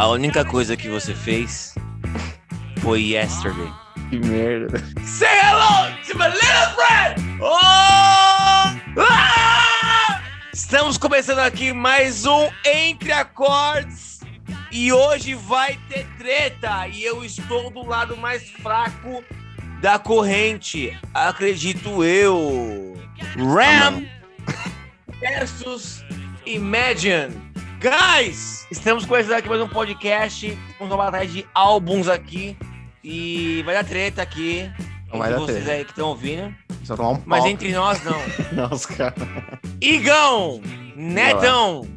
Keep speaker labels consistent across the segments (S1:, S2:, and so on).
S1: A única coisa que você fez foi yesterday.
S2: Que merda.
S1: Say hello to my little friend! Oh! Ah! Estamos começando aqui mais um Entre Acordes. E hoje vai ter treta. E eu estou do lado mais fraco da corrente. Acredito eu. Ram versus Imagine. Guys, estamos começando aqui mais um podcast. Vamos uma batalha de álbuns aqui. E vai dar treta aqui.
S2: Não vai
S1: entre
S2: dar
S1: vocês
S2: treta.
S1: aí que estão ouvindo.
S2: Só tomar um
S1: Mas
S2: pau.
S1: entre nós, não.
S2: Nossa, cara.
S1: Igão, Netão,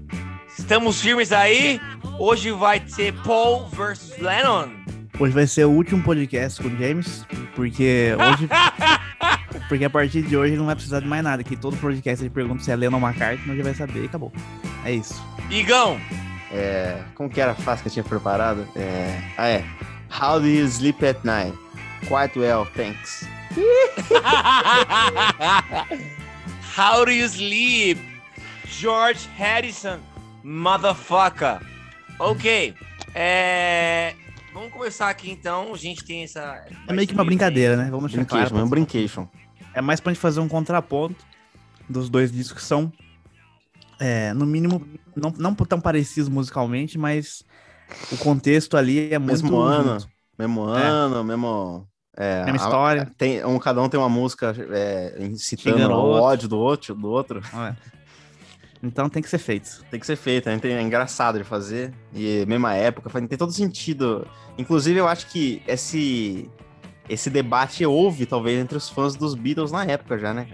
S1: estamos firmes aí. Hoje vai ser Paul versus Lennon.
S3: Hoje vai ser o último podcast com o James, porque hoje. Porque a partir de hoje não vai precisar de mais nada. Que todo podcast ele pergunta se é Lennon McCartney, já vai saber e acabou. É isso.
S1: Igão,
S2: É, como que era a frase que eu tinha preparado? É, ah, é. How do you sleep at night? Quite well, thanks.
S1: How do you sleep? George Harrison, motherfucker. Ok, é... Vamos começar aqui então. A gente tem essa.
S3: É meio que uma brincadeira, né? Vamos deixar
S2: Brincation, é
S3: claro.
S2: um brincation.
S3: É mais pra gente fazer um contraponto dos dois discos que são, é, no mínimo, não, não tão parecidos musicalmente, mas o contexto ali é muito.
S2: Mesmo ano,
S3: junto.
S2: mesmo ano, mesmo... É,
S3: Mesma
S2: a-
S3: história.
S2: tem, um, cada um tem uma música é, incitando o ódio do outro, do outro.
S3: É. Então tem que ser feito.
S2: Tem que ser feito? Tem- é engraçado de fazer. E mesma época, tem todo sentido. Inclusive, eu acho que esse, esse debate houve, talvez, entre os fãs dos Beatles na época já, né?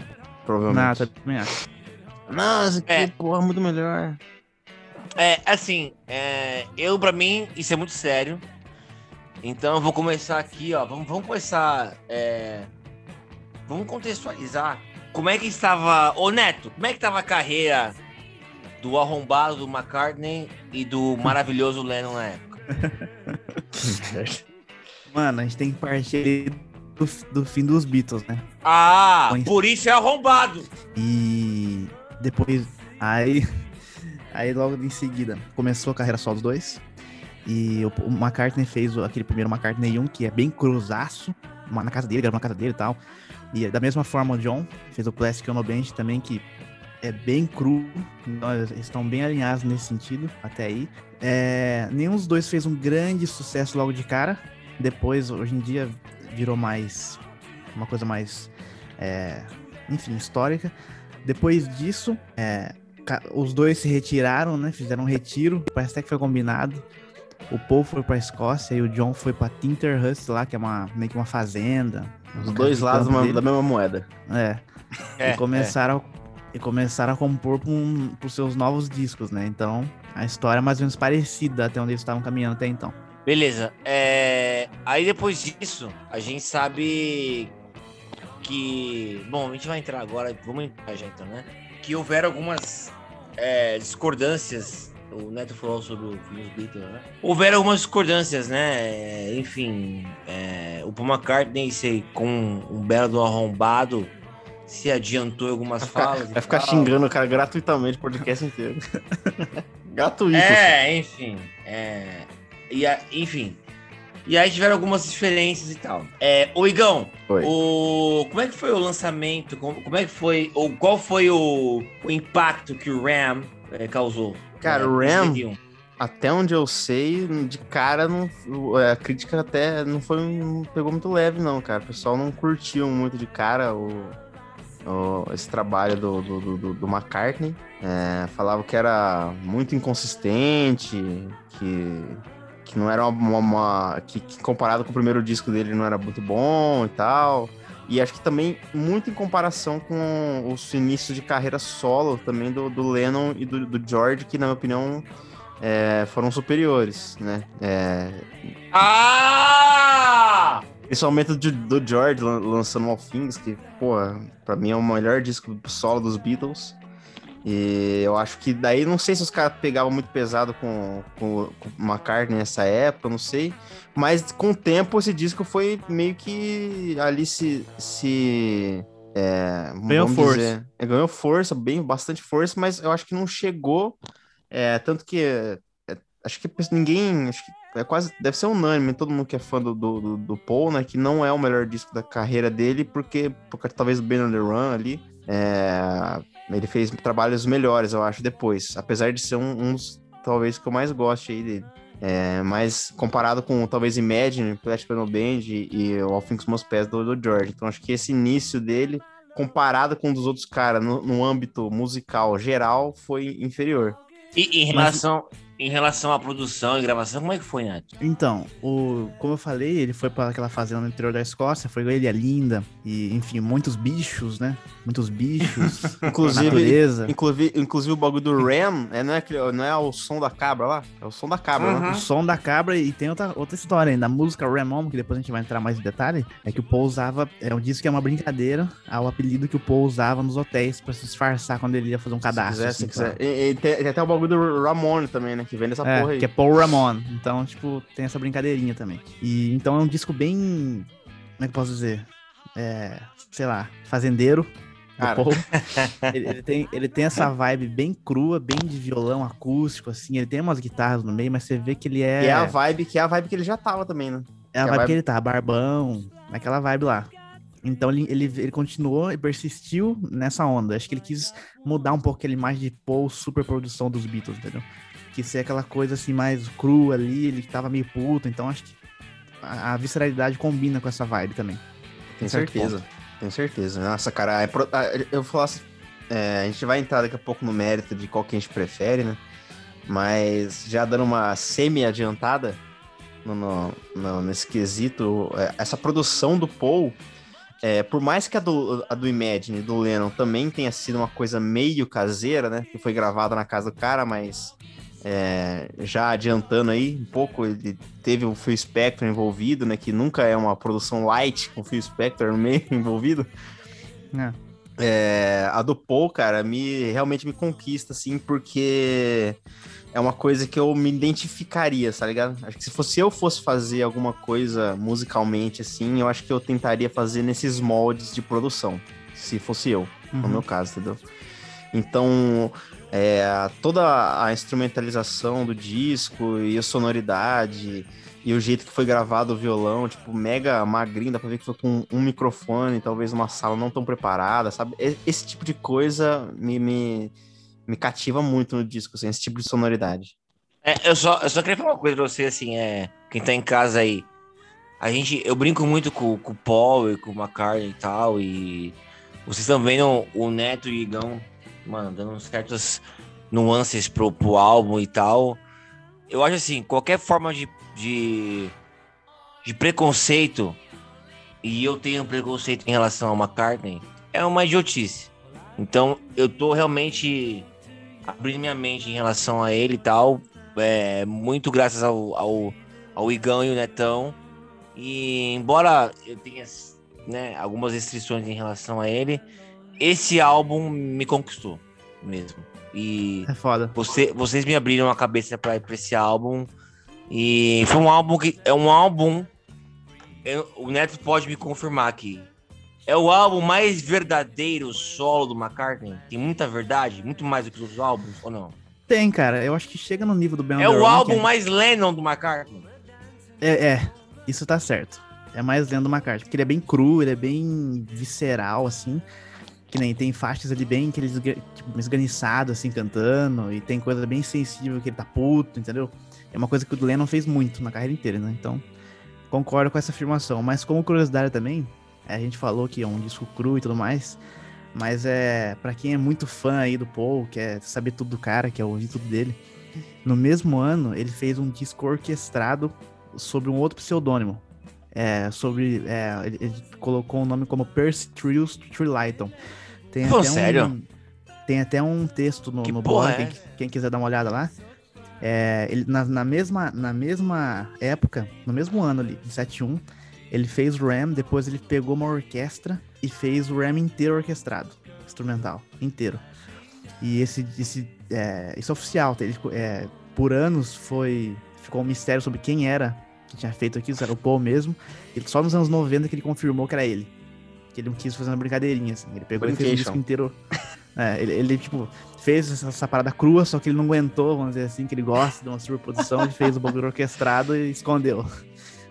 S2: Provavelmente.
S3: Nada, também acho.
S2: Nossa, que
S1: É.
S2: porra, muito melhor.
S1: É, assim, é, eu, pra mim, isso é muito sério. Então eu vou começar aqui, ó. Vamos, vamos começar. é, vamos contextualizar. Como é que estava. Ô Neto, como é que estava a carreira do arrombado do McCartney e do maravilhoso Lennon na época?
S3: Mano, a gente tem que partir do, do fim dos Beatles, né?
S1: Ah, por isso é arrombado.
S3: E depois. Aí. Aí logo em seguida começou a carreira só dos dois. E o, McCartney fez aquele primeiro McCartney 1, que é bem cruzaço, na casa dele, gravou na casa dele e tal. E da mesma forma o John fez o Plastic Ono Band também, que é bem cru. Eles estão bem alinhados nesse sentido, até aí. É, nenhum dos dois fez um grande sucesso logo de cara. Depois, hoje em dia, virou mais. Uma coisa mais. é, enfim, histórica. Depois disso, é, os dois se retiraram, né? Fizeram um retiro. Parece até que foi combinado. O Paul foi pra Escócia e o John foi pra Tinterhurst lá, que é uma, meio que uma fazenda.
S2: Os dois lados da mesma moeda.
S3: É.
S1: É,
S3: e começaram, e começaram a compor para um, os seus novos discos, né? Então, a história é mais ou menos parecida até onde eles estavam caminhando até então.
S1: Beleza. É, Aí depois disso, a gente sabe que. Bom, a gente vai entrar agora, vamos entrar já então, né? Que houveram algumas é, discordâncias. O Neto falou sobre o fim dos Beatles, né? Houveram algumas discordâncias, né? É, Enfim, é, o Paul McCartney sei, com um belo do arrombado se adiantou em algumas
S2: Vai ficar,
S1: falas.
S2: vai ficar
S1: tal.
S2: xingando o cara gratuitamente o podcast inteiro. Gratuito. assim.
S1: É, enfim. É, e enfim. E aí tiveram algumas diferenças e tal. É, o Igão,
S2: Oi.
S1: o, como é que foi o lançamento? Como, como é que foi? Ou qual foi o, o impacto que o Ram é, causou?
S2: Cara,
S1: É,
S2: o Ram-? Até onde eu sei, de cara, não, a crítica até não foi não pegou muito leve, não, cara. O pessoal não curtiu muito de cara o, o- esse trabalho do, do, do, do McCartney. É, falava que era muito inconsistente, que, que não era uma. uma- que, que comparado com o primeiro disco dele não era muito bom e tal. E acho que também muito em comparação com os inícios de carreira solo também do, do Lennon e do, do George, que na minha opinião é, foram superiores, né? É,
S1: Ah!
S2: principalmente do, do George lan- lançando All Things, que, pô, pra mim é o melhor disco solo dos Beatles. E eu acho que daí, não sei se os caras pegavam muito pesado com, com, com McCartney nessa época, não sei. Mas com o tempo, esse disco foi meio que ali se. se é,
S3: Ganhou força.
S2: dizer, é, ganhou força, bem, bastante força, mas eu acho que não chegou. é, tanto que é, acho que ninguém. Acho que é quase. Deve ser unânime, todo mundo que é fã do, do, do Paul, né? Que não é o melhor disco da carreira dele, porque, porque talvez o Ben on the Run ali. É, ele fez trabalhos melhores, eu acho, depois. Apesar de ser um, um dos, talvez, que eu mais goste aí dele. É, mas comparado com talvez Imagine, Plastic Piano Band e, e All Things Must Pass do, do George. Então acho que esse início dele, comparado com um dos outros caras no, no âmbito musical geral, foi inferior.
S1: E em relação, Mas... em relação à produção e gravação, como é que foi, Nath?
S3: Então, o, como eu falei, ele foi para aquela fazenda no interior da Escócia, foi ele a Linda, e enfim, muitos bichos, né? Muitos bichos,
S2: inclusive, natureza. Inclusive, inclusive o bagulho do Ram, é, não, é, não é o som da cabra lá? É o som da cabra,
S3: uhum. né? O som da cabra, e tem outra, outra história ainda. A música Ram On, que depois a gente vai entrar mais em detalhe, é que o Paul usava, é um disco que é uma brincadeira ao apelido que o Paul usava nos hotéis para se disfarçar quando ele ia fazer um cadastro.
S2: Se quiser, assim, se quiser. E, e tem, tem até o bagulho do Ramon também, né? Que vem dessa
S3: é,
S2: porra aí.
S3: Que é Paul Ramon. Então, tipo, tem essa brincadeirinha também. E então é um disco bem. Como é que posso dizer? É, sei lá, fazendeiro. Paul. ele, ele, tem, ele tem essa vibe bem crua, bem de violão acústico, assim. Ele tem umas guitarras no meio, mas você vê que ele é.
S2: E é a vibe, que é a vibe que ele já tava também, né?
S3: É a, vibe, a vibe que ele tá, barbão, naquela vibe lá. Então ele, ele, ele, continuou e persistiu nessa onda. Acho que ele quis mudar um pouco aquela imagem de Paul super produção dos Beatles, entendeu? Que ser aquela coisa assim mais crua ali, ele tava meio puto, então acho que a, a visceralidade combina com essa vibe também.
S2: Tenho certeza, tenho certeza. Nossa, cara, é, eu vou falar assim, é, a gente vai entrar daqui a pouco no mérito de qual que a gente prefere, né? Mas já dando uma semi-adiantada no, no, no, nesse quesito, é, essa produção do Paul é, por mais que a do, a do Imagine, do Lennon, também tenha sido uma coisa meio caseira, né? Que foi gravada na casa do cara, mas é, já adiantando aí um pouco, ele teve o Phil Spector envolvido, né? Que nunca é uma produção light com o Phil Spector no meio envolvido. É. É, a do Paul, cara, me realmente me conquista, assim, porque é uma coisa que eu me identificaria, tá ligado? Acho que se fosse eu fosse fazer alguma coisa musicalmente assim, eu acho que eu tentaria fazer nesses moldes de produção, se fosse eu, uhum. no meu caso, entendeu? Então, é, toda a instrumentalização do disco e a sonoridade e o jeito que foi gravado o violão, tipo, mega magrinho, dá pra ver que foi com um microfone, talvez uma sala não tão preparada, sabe? Esse tipo de coisa me, me me cativa muito no disco, assim, esse tipo de sonoridade.
S1: É, eu só, eu só queria falar uma coisa pra você, assim, é, quem tá em casa aí. A gente, eu brinco muito com, com o Paul e com o McCartney e tal, e vocês vendo o Neto e o Igão, mano, dando certas nuances pro, pro álbum e tal. Eu acho assim, qualquer forma de, de, de preconceito, e eu tenho preconceito em relação ao McCartney, é uma idiotice. Então, eu tô realmente abrindo minha mente em relação a ele e tal. É, muito graças ao, ao, ao Igão e o Netão. E embora eu tenha né, algumas restrições em relação a ele, esse álbum me conquistou mesmo. E
S3: é foda.
S1: Você, vocês me abriram a cabeça para esse álbum. E foi um álbum que é um álbum. Eu, o Neto pode me confirmar aqui. É o álbum mais verdadeiro solo do McCartney? Tem muita verdade? Muito mais do que os outros álbuns, ou não?
S3: Tem, cara. Eu acho que chega no nível do Ben
S1: É o álbum mais Lennon do McCartney.
S3: É, é, isso tá certo. É mais Lennon do McCartney, porque ele é bem cru, ele é bem visceral, assim. Que nem tem faixas ali bem que ele tipo, esganiçado, assim, cantando, e tem coisa bem sensível que ele tá puto, entendeu? É uma coisa que o Lennon fez muito na carreira inteira, né? Então, concordo com essa afirmação. Mas como curiosidade também, a gente falou que é um disco cru e tudo mais, mas é para quem é muito fã aí do Paul, quer saber tudo do cara, quer ouvir tudo dele. No mesmo ano, ele fez um disco orquestrado sobre um outro pseudônimo. É, sobre. É, ele, ele, colocou o nome como Percy Trills Trilighton.
S1: Tem Pô, até sério?
S3: Um, tem até um texto no, no blog, é? quem, quem, quiser dar uma olhada lá. É, ele, na, na, mesma, na mesma época, no mesmo ano ali, em 71, ele fez o Ram, depois ele pegou uma orquestra e fez o Ram inteiro orquestrado, instrumental, inteiro. E esse, esse é, isso é oficial, ele, é, por anos foi ficou um mistério sobre quem era que tinha feito aquilo, se era o Paul mesmo. E só nos anos 90 que ele confirmou que era ele. Que ele não quis fazer uma brincadeirinha, assim. Ele pegou e fez o disco inteiro. É, ele, ele, tipo, fez essa, essa parada crua, só que ele não aguentou, vamos dizer assim, que ele gosta de uma superposição, ele fez o bagulho orquestrado e escondeu.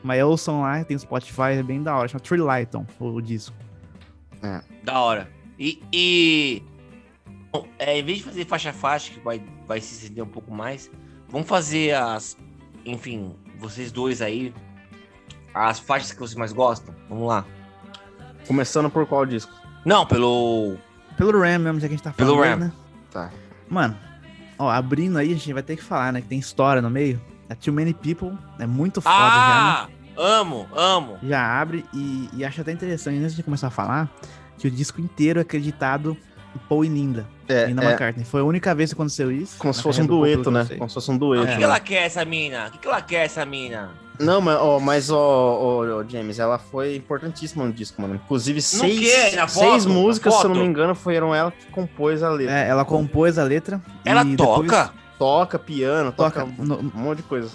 S3: Mas ouçam lá, tem o Spotify, é bem da hora, chama Tree Lighton, o, o disco.
S1: Da hora. E. e... Bom, é, em vez de fazer faixa-faixa, que vai, vai se estender um pouco mais, vamos fazer as. Enfim, vocês dois aí. As faixas que vocês mais gostam. Vamos lá.
S2: Começando por qual disco?
S1: Não, pelo.
S3: Pelo Ram mesmo, já que a gente tá
S1: Pelo
S3: falando, aí,
S1: Ram.
S3: né?
S2: Tá.
S3: Mano, ó, abrindo aí, a gente vai ter que falar, né, que tem história no meio. É Too Many People, é muito foda já, né?
S1: Ah! Amo, amo.
S3: Já abre e, e acho até interessante, antes de começar a falar, que o disco inteiro é acreditado Paul e Linda.
S2: É,
S3: Linda
S2: é
S3: McCartney. Foi a única vez que aconteceu isso.
S2: como se fosse um dueto, né? Como se fosse um
S1: O
S2: dueto.
S1: que, que
S2: né?
S1: ela quer, essa mina? O que, que ela quer, essa mina?
S2: Não, mas, ó, mas ó, James, ela foi importantíssima no disco, mano. Inclusive, seis, seis
S1: foto? Na
S2: músicas, se eu não me engano, foram ela que compôs a letra.
S3: É, ela compôs a letra.
S1: Ela
S3: e
S1: toca?
S2: Toca piano, toca,
S3: Toca no-
S2: um monte de coisa.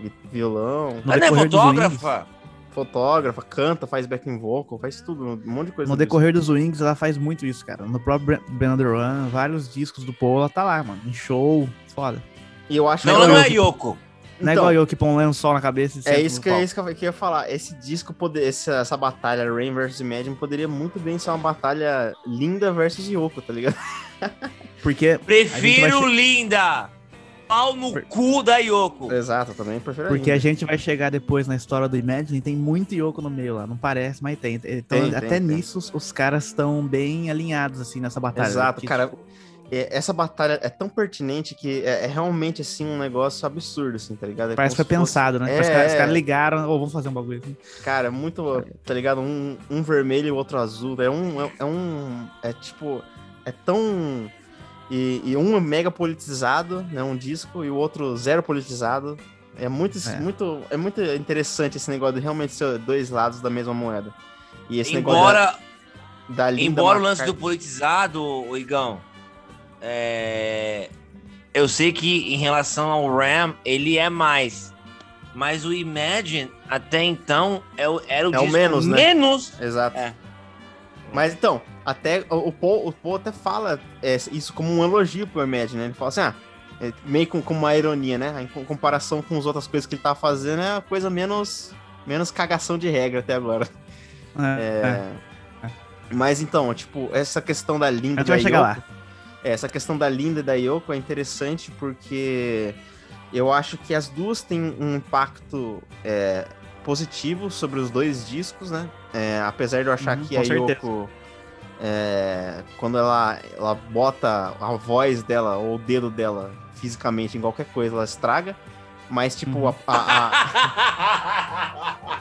S2: Vi- Violão,
S1: ela não é fotógrafa?
S2: Fotógrafa, canta, faz backing vocal, faz tudo, um monte de coisa.
S3: No
S2: disco.
S3: decorrer dos Wings, ela faz muito isso, cara. No próprio the Run, vários discos do Paul, ela tá lá, mano. Em show, foda.
S2: E eu acho
S1: Não,
S2: que
S1: ela não é
S3: eu-
S1: Yoko.
S3: Não é
S2: Então,
S3: igual eu que põe um lençol na cabeça e
S2: É isso que, é isso que eu que eu ia falar. Esse disco, poder, essa, essa batalha Rain vs Imagine poderia muito bem ser uma batalha linda versus Yoko, tá ligado?
S3: Porque
S1: Prefiro
S3: vai
S1: linda. Pau no cu da Yoko.
S2: Exato, eu também prefiro
S3: Porque
S2: ainda.
S3: a gente vai chegar depois na história do Imagine, tem muito Yoko no meio lá, não parece, mas tem. Então,
S2: Tem, tem,
S3: até
S2: tem.
S3: nisso, os, os caras estão bem alinhados, assim, nessa batalha.
S2: Exato,
S3: Porque,
S2: cara.
S3: tipo,
S2: é- essa batalha é tão pertinente que é, é realmente, assim, um negócio absurdo, assim, tá ligado? É
S3: Parece que foi
S2: se fosse-
S3: pensado, né?
S2: É,
S3: os caras, os
S2: é.
S3: caras ligaram, ou vamos fazer um bagulho assim.
S2: Cara, muito, tá ligado? Um, um vermelho e o outro azul. É um. É, é um. É tipo. É tão. E, e um é mega politizado, né? Um disco, e o outro zero politizado. É muito,
S3: É.
S2: muito, é muito interessante esse negócio de realmente ser dois lados da mesma moeda. E esse negócio
S1: Embora,
S2: da, da linda
S1: embora o lance do politizado, o Igão, é, eu sei que em relação ao Ram, ele é mais. Mas o Imagine, até então, é o- era o
S2: É o menos, né?
S1: menos.
S2: Exato.
S1: É.
S2: Mas então, até o, Paul, o Paul até fala é, isso como um elogio pro Imagine, né? Ele fala assim, ah, é, meio com, com uma ironia, né? Em co- comparação com as outras coisas que ele tá fazendo, é a coisa menos, menos cagação de regra até agora.
S3: É,
S2: É, Mas então, tipo, essa questão da Linda
S3: vai
S2: da Yoko- É, essa questão da Linda e da Yoko é interessante porque eu acho que as duas têm um impacto é, positivo sobre os dois discos, né? É, apesar de eu achar
S3: Uhum,
S2: que
S3: com
S2: a
S3: certeza.
S2: Yoko, é, quando ela, ela bota a voz dela ou o dedo dela fisicamente em qualquer coisa, ela estraga. Mas, tipo,
S3: Uhum.
S2: a- a-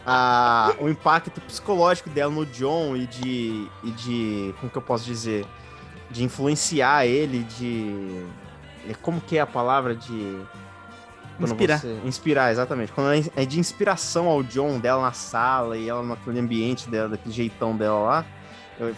S2: a, a- o impacto psicológico dela no John e de, e de. Como que eu posso dizer? De influenciar ele, de. é, Como que é a palavra de.
S3: Inspirar.
S2: você- inspirar, exatamente. Quando ela é de inspiração ao John dela na sala e ela naquele ambiente dela, daquele jeitão dela lá.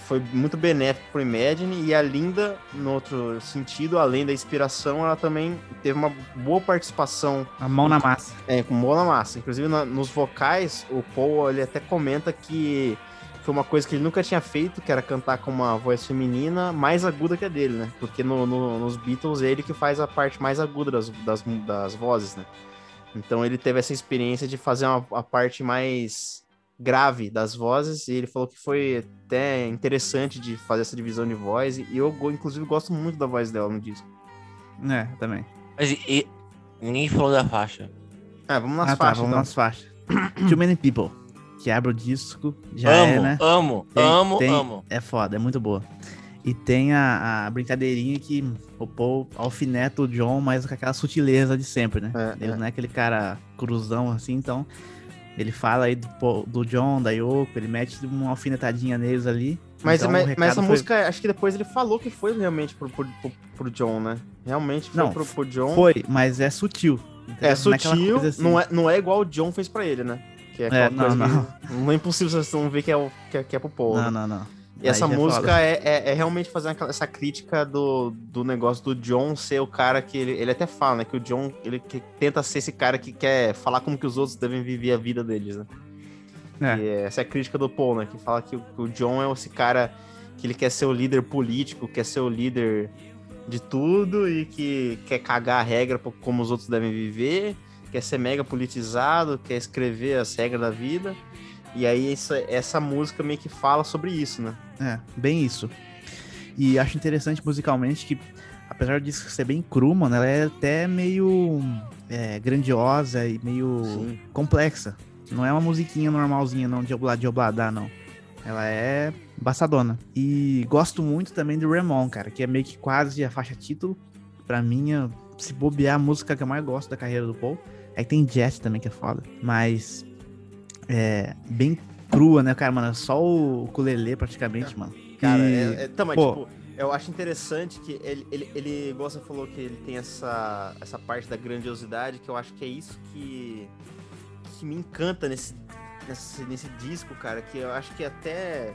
S2: Foi muito benéfico pro Imagine e a Linda, no outro sentido, além da inspiração, ela também teve uma boa participação
S3: A mão na massa.
S2: é, com boa na massa. Inclusive, na- nos vocais, o Paul ele até comenta que foi uma coisa que ele nunca tinha feito, que era cantar com uma voz feminina mais aguda que a dele, né? Porque no, no- nos Beatles, ele que faz a parte mais aguda das, das, das vozes, né? Então ele teve essa experiência de fazer uma, a parte mais grave das vozes, e ele falou que foi até interessante de fazer essa divisão de voz, e eu, inclusive, gosto muito da voz dela no disco.
S3: É, também.
S1: Mas e- e- ninguém falou da faixa.
S2: Ah, vamos nas
S3: ah, tá,
S2: faixas,
S3: vamos
S2: então.
S3: nas faixas. Too Many People, que abre o disco, já é,
S1: amo,
S3: né?
S1: amo,
S3: Tem-
S1: amo,
S3: tem-
S1: amo.
S3: É foda, é muito boa. E tem a, a brincadeirinha que o Paul alfineta o John, mas com aquela sutileza de sempre, né?
S2: É,
S3: ele
S2: é.
S3: não é aquele cara cruzão assim, então ele fala aí do, Paul- do John, da Yoko, ele mete uma alfinetadinha neles ali.
S2: Mas,
S3: então,
S2: mas, mas essa
S3: foi-
S2: música, acho que depois ele falou que foi realmente pro, pro, pro, pro John, né? Realmente foi
S3: Não,
S2: pro, pro John.
S3: Foi, mas é sutil. entendeu?
S2: É
S3: Não aquela
S2: sutil,
S3: assim.
S2: não, é, não é igual o John fez pra ele, né? Que é,
S3: É,
S2: aquela
S3: não,
S2: coisa que não é impossível vocês não ver que é, o, que é, que é pro Paul.
S3: Não, não, não.
S2: E essa
S3: Aí já é
S2: música é, é, é realmente fazer aquela- essa crítica do, do negócio do John ser o cara que ele, ele até fala, né? Que o John ele que tenta ser esse cara que quer falar como que os outros devem viver a vida deles, né?
S3: É.
S2: E essa é a crítica do Paul, né? Que fala que o, que o John é esse cara que ele quer ser o líder político, quer ser o líder de tudo e que quer cagar a regra como os outros devem viver, quer ser mega politizado, quer escrever as regras da vida. E aí essa, essa música meio que fala sobre isso, né?
S3: É, bem isso. E acho interessante musicalmente que, apesar disso ser bem cru, mano, ela é até meio é, grandiosa e meio
S2: Sim.
S3: complexa. Não é uma musiquinha normalzinha, não, de oblá, de obladá, não. Ela é bassadona. E gosto muito também do Ramon, cara, que é meio que quase a faixa título. Pra mim, é- se bobear a música que eu mais gosto da carreira do Paul. É que tem Jet também, que é foda. Mas é bem crua, né, cara, mano? É Só o ukulele praticamente, mano.
S2: Cara,
S3: E-
S2: é, é, tá, mas,
S3: pô.
S2: tipo, eu acho interessante que ele, ele, ele, igual você falou que ele tem essa, essa parte da grandiosidade, que eu acho que é isso que, que me encanta nesse, nesse, nesse disco, cara, que eu acho que até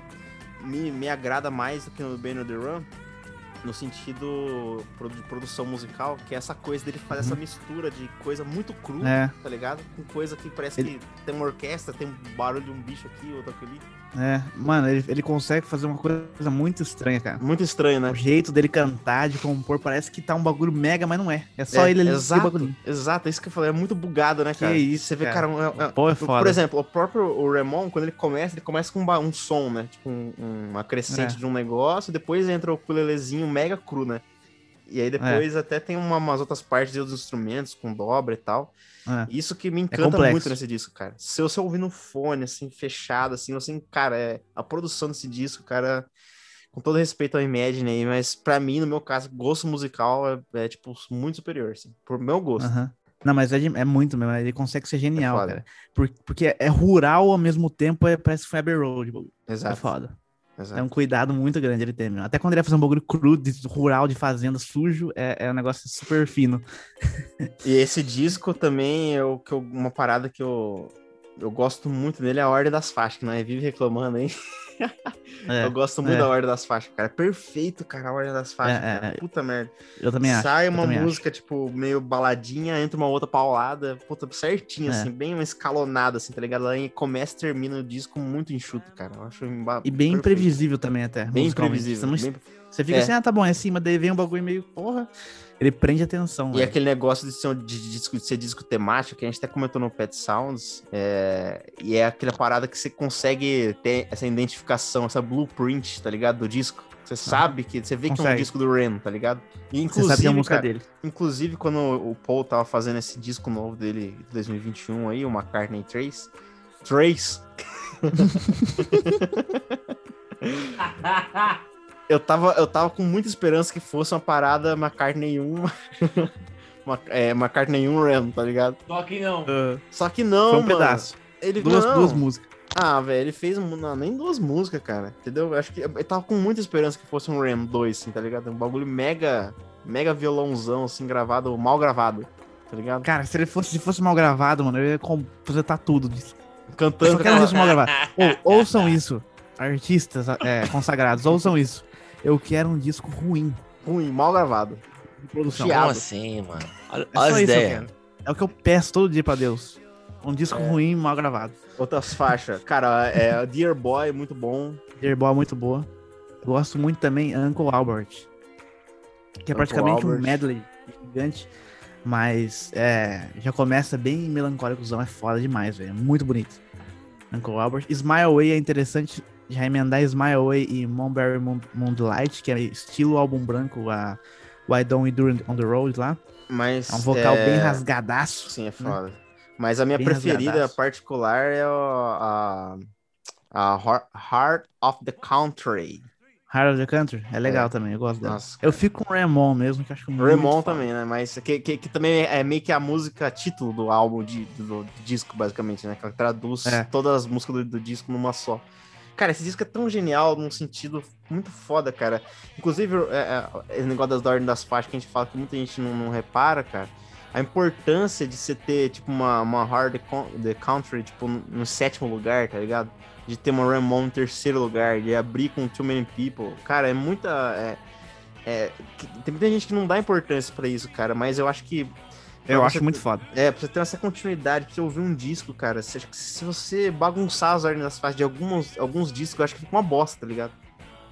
S2: me, me agrada mais do que no Band on the Run, no sentido de produção musical, que é essa coisa dele fazer essa mistura de coisa muito crua,
S3: É.
S2: tá ligado? Com coisa que parece
S3: Ele-
S2: que tem uma orquestra, tem um barulho de um bicho aqui, outro ali.
S3: É, mano, ele, ele consegue fazer uma coisa muito estranha, cara.
S2: Muito estranho, né?
S3: O jeito dele cantar, de compor, parece que tá um bagulho mega, mas não é. É só
S2: É,
S3: ele ali
S2: exato,
S3: bagulhinho.
S2: exato, é isso que eu falei, é muito bugado, né, cara?
S3: isso,
S2: Você vê,
S3: cara.
S2: cara, é- é-
S3: Pô, é
S2: por
S3: foda.
S2: exemplo, o próprio o Ramon, quando ele começa, ele começa com um, um som, né? Tipo, um, um- uma crescente
S3: É.
S2: de um negócio, depois entra o ukulelezinho mega cru, né? E aí depois até tem uma- umas outras partes de outros instrumentos, com dobra e tal.
S3: É.
S2: Isso que me encanta
S3: complexo.
S2: muito nesse disco, cara. Se você ouvir no fone, assim, fechado, assim, assim, cara, é, a produção desse disco, cara, com todo respeito ao Imagine aí, mas pra mim, no meu caso, gosto musical é, é, tipo, muito superior, assim, por meu gosto.
S3: Não, mas é, é muito mesmo. Ele consegue ser genial,
S2: É
S3: cara. Por- porque é rural ao mesmo tempo, é, parece Abbey Road. É
S2: Exato.
S3: foda.
S2: Exato.
S3: É um cuidado muito grande ele tem, meu. Até quando ele vai fazer um bagulho cru, de, rural, de fazenda, sujo, é, é um negócio super fino.
S2: E esse disco também é o que eu- uma parada que eu, eu gosto muito dele, é a ordem das faixas, que não é vive reclamando aí.
S3: É,
S2: eu gosto muito
S3: é.
S2: da ordem das faixas, cara. É perfeito, cara, a ordem das faixas.
S3: É, é, é.
S2: Puta merda.
S3: eu também acho.
S2: Sai uma
S3: também acho.
S2: música, tipo, meio baladinha, entra uma outra paulada, puta, certinho,
S3: É.
S2: assim, bem uma escalonada, assim, tá ligado? Ela começa e termina o disco muito enxuto, cara. Eu acho
S3: E bem
S2: perfeito.
S3: imprevisível também, até.
S2: Bem imprevisível. Bem-
S3: você fica
S2: É.
S3: assim, ah, tá bom, é assim, mas daí vem um bagulho meio, porra. Ele prende atenção.
S2: E
S3: velho.
S2: aquele negócio de ser, de, disco, de ser disco temático, que a gente até comentou no Pet Sounds, é, e é aquela parada que você consegue ter essa identificação, essa blueprint, tá ligado? Do disco. Você sabe que você vê que é um disco do Ren, tá ligado? E
S3: Você
S2: inclusive,
S3: sabe que é a música
S2: cara,
S3: dele.
S2: inclusive quando o Paul tava fazendo esse disco novo dele de 2021 aí, o McCartney 3, 3, eu tava, eu tava com muita esperança que fosse uma parada McCartney 1, uma- é, McCartney 1 Ren, tá ligado?
S1: Só que não.
S2: Só que não,
S3: Foi um
S2: mano.
S3: pedaço.
S2: Ele
S3: Duas,
S2: não.
S3: duas músicas.
S2: Ah, velho, ele fez não, nem duas músicas, cara. Entendeu? Eu Acho que eu tava com muita esperança que fosse um Ram 2, assim, tá ligado? Um bagulho mega, mega violãozão, assim, gravado, mal gravado, tá ligado?
S3: Cara, se ele fosse, se fosse mal gravado, mano, eu ia completar tudo disso. Eu
S2: Cantando.
S3: só quero
S2: aquela-
S3: isso mal gravado. Ou, ouçam isso. Artistas é, consagrados, ouçam isso. Eu quero um disco ruim
S2: Ruim, mal gravado.
S3: de produção.
S1: Como assim, mano? Olha,
S3: É
S1: olha
S3: só
S1: as
S3: isso que eu
S1: ideias.
S3: quero. É o que eu peço todo dia pra Deus. Um disco
S2: É.
S3: ruim, mal gravado.
S2: Outras faixas. Cara, é Dear Boy, muito bom.
S3: Dear Boy é muito boa. Gosto muito também Uncle Albert. Que é
S2: Uncle
S3: praticamente um
S2: Albert.
S3: medley gigante. Mas é, já começa bem melancólicozão, é foda demais, velho. é Muito bonito. Uncle Albert. Smile Away é interessante já emendar Smile Away e Moonberry Moon- Moonlight, que é estilo álbum branco, a Why Don't We Do It On The Road lá.
S2: Mas.
S3: É um vocal
S2: é...
S3: bem rasgadaço.
S2: Sim, é foda. Mas a minha
S3: Bem
S2: preferida
S3: rasgadaço.
S2: particular é o- a, a Heart- of the Country.
S3: Heart of the Country é legal
S2: É.
S3: também, eu gosto dela.
S2: Nossa,
S3: Eu fico com o Ramon mesmo, que acho muito
S2: Ramon
S3: foda.
S2: também, né? Mas que, que, que também é meio que a música título do álbum, de, do, do disco, basicamente, né? Que ela traduz
S3: É.
S2: todas as músicas do, do disco numa só. Cara, esse disco é tão genial num sentido muito foda, cara. Inclusive, é, é, esse negócio das ordens das faixas que a gente fala que muita gente não, não repara, cara. A importância de você ter, tipo, uma, uma Hard the Country, tipo, no, no sétimo lugar, tá ligado? De ter uma Ramon no terceiro lugar, de abrir com Too Many People. Cara, é muita. é- é, tem muita gente que não dá importância pra isso, cara, mas eu acho que.
S3: Eu acho
S2: você
S3: muito
S2: ter-
S3: foda.
S2: É, pra você ter essa continuidade, pra você ouvir um disco, cara. Se, se você bagunçar as ordens das faixas de alguns, alguns discos, eu acho que fica uma bosta, tá ligado?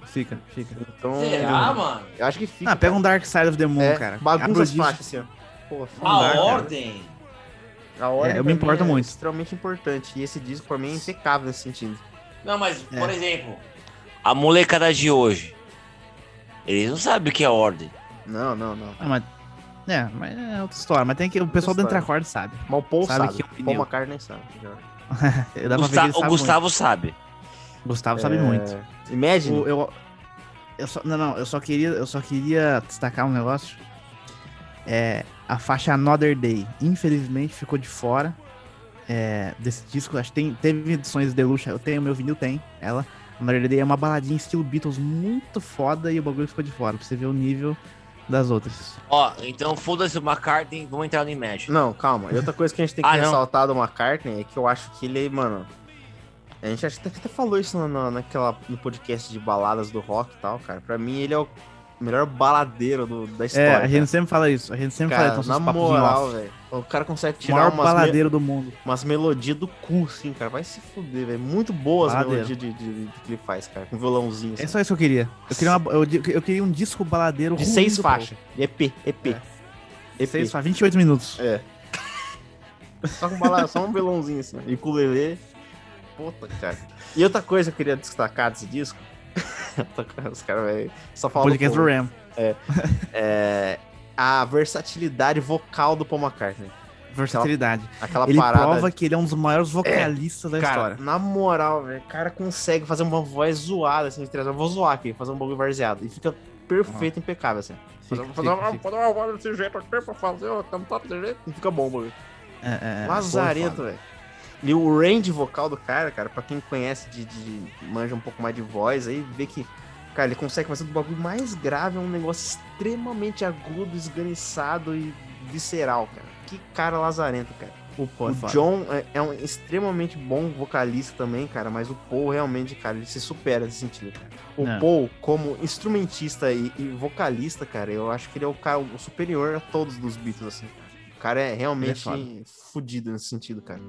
S3: Fica, fica.
S2: Então,
S1: Será, mano?
S2: eu acho que fica.
S3: Ah, pega um Dark Side of the Moon,
S2: é,
S3: cara.
S2: Bagunça as faixas, assim, ó. Pô,
S1: A
S3: cara.
S1: ordem.
S2: A ordem
S3: É, eu me importo
S2: é
S3: muito.
S2: extremamente importante. E esse disco, pra mim, é impecável nesse sentido.
S1: Não, mas,
S3: É.
S1: por exemplo, a molecada de hoje, eles não sabem o que é ordem.
S2: Não, não, não.
S3: Ah, mas... É, mas é outra história. Mas tem que... O pessoal do
S2: história.
S3: Entreacorde sabe.
S2: Mas o Paul
S3: Sabe
S2: sabe.
S3: que é
S2: Paul
S3: opinião.
S2: McCartney sabe.
S1: Gusta- o
S3: sabe
S1: Gustavo sabe.
S3: muito. Gustavo sabe
S2: É,
S3: muito.
S2: Imagine.
S3: O- eu, eu só, não, não, eu só queria, eu só queria destacar um negócio. É a faixa Another Day. Infelizmente ficou de fora é, desse disco. Acho que tem, teve edições deluxe. Eu tenho meu vinil, tem ela. Another Day é uma baladinha estilo Beatles muito foda e o bagulho ficou de fora. Pra você ver o nível das outras.
S1: Ó, então foda-se o McCartney, vamos entrar no Imagine.
S2: Não, calma. E outra coisa que a gente tem que
S1: Ah, não.
S2: ressaltar do McCartney é que eu acho que ele, mano. A gente que até falou isso no, no- naquela, no podcast de baladas do rock e tal, cara. Pra mim, ele é o melhor baladeiro do- da história.
S3: É, a
S2: cara.
S3: gente sempre fala isso. A gente sempre
S2: Cara,
S3: fala isso
S2: na moral, velho. O cara consegue
S3: O
S2: tirar
S3: maior
S2: umas, me-
S3: baladeiro do mundo.
S2: umas melodias do cu, assim, cara. Vai se fuder, velho. Muito boas as
S3: Baladeiro.
S2: melodias de, de- de que ele faz, cara. Com violãozinho.
S3: É
S2: Assim.
S3: só isso que eu queria. Eu queria, uma- eu, eu queria um disco baladeiro
S2: De
S3: ruim
S2: seis faixas. EP, EP.
S3: É.
S2: EP.
S3: Seis faixas, 28 minutos.
S2: É. Só com bala, só um violãozinho assim. E ukulele. Puta, cara. E outra coisa que eu queria destacar desse disco. Os caras, velho, só falam.
S3: Podcast do Ram.
S2: É. A versatilidade vocal do Paul McCartney.
S3: Versatilidade.
S2: Aquela
S3: Ele
S2: parada.
S3: prova que ele é um dos maiores vocalistas da
S2: Cara,
S3: história.
S2: na moral, velho, o cara consegue fazer uma voz zoada, assim. Eu vou zoar aqui, fazer um bagulho varzeado. E fica perfeito, impecável, assim.
S3: Fica,
S2: fazer,
S3: fica,
S2: fazer,
S3: fica.
S2: fazer uma voz desse jeito aqui pra fazer, cantar desse jeito. E fica bom bagulho.
S3: É, é,
S2: Lazarento,
S3: foda.
S2: velho. E o range vocal do cara, cara, pra quem conhece de, de- manja um pouco mais de voz, aí vê que, cara, ele consegue fazer do bagulho mais grave, é um negócio extremamente agudo, esganiçado e visceral, cara. Que cara lazarento, cara.
S3: O Paul é
S2: o
S3: foda.
S2: John é, é um extremamente bom vocalista também, cara, mas o Paul realmente, cara, ele se supera nesse sentido, cara. O
S3: É.
S2: Paul, como instrumentista e, e vocalista, cara, eu acho que ele é o cara o superior a todos dos Beatles, assim. O cara é realmente
S3: foda.
S2: fudido nesse sentido, cara.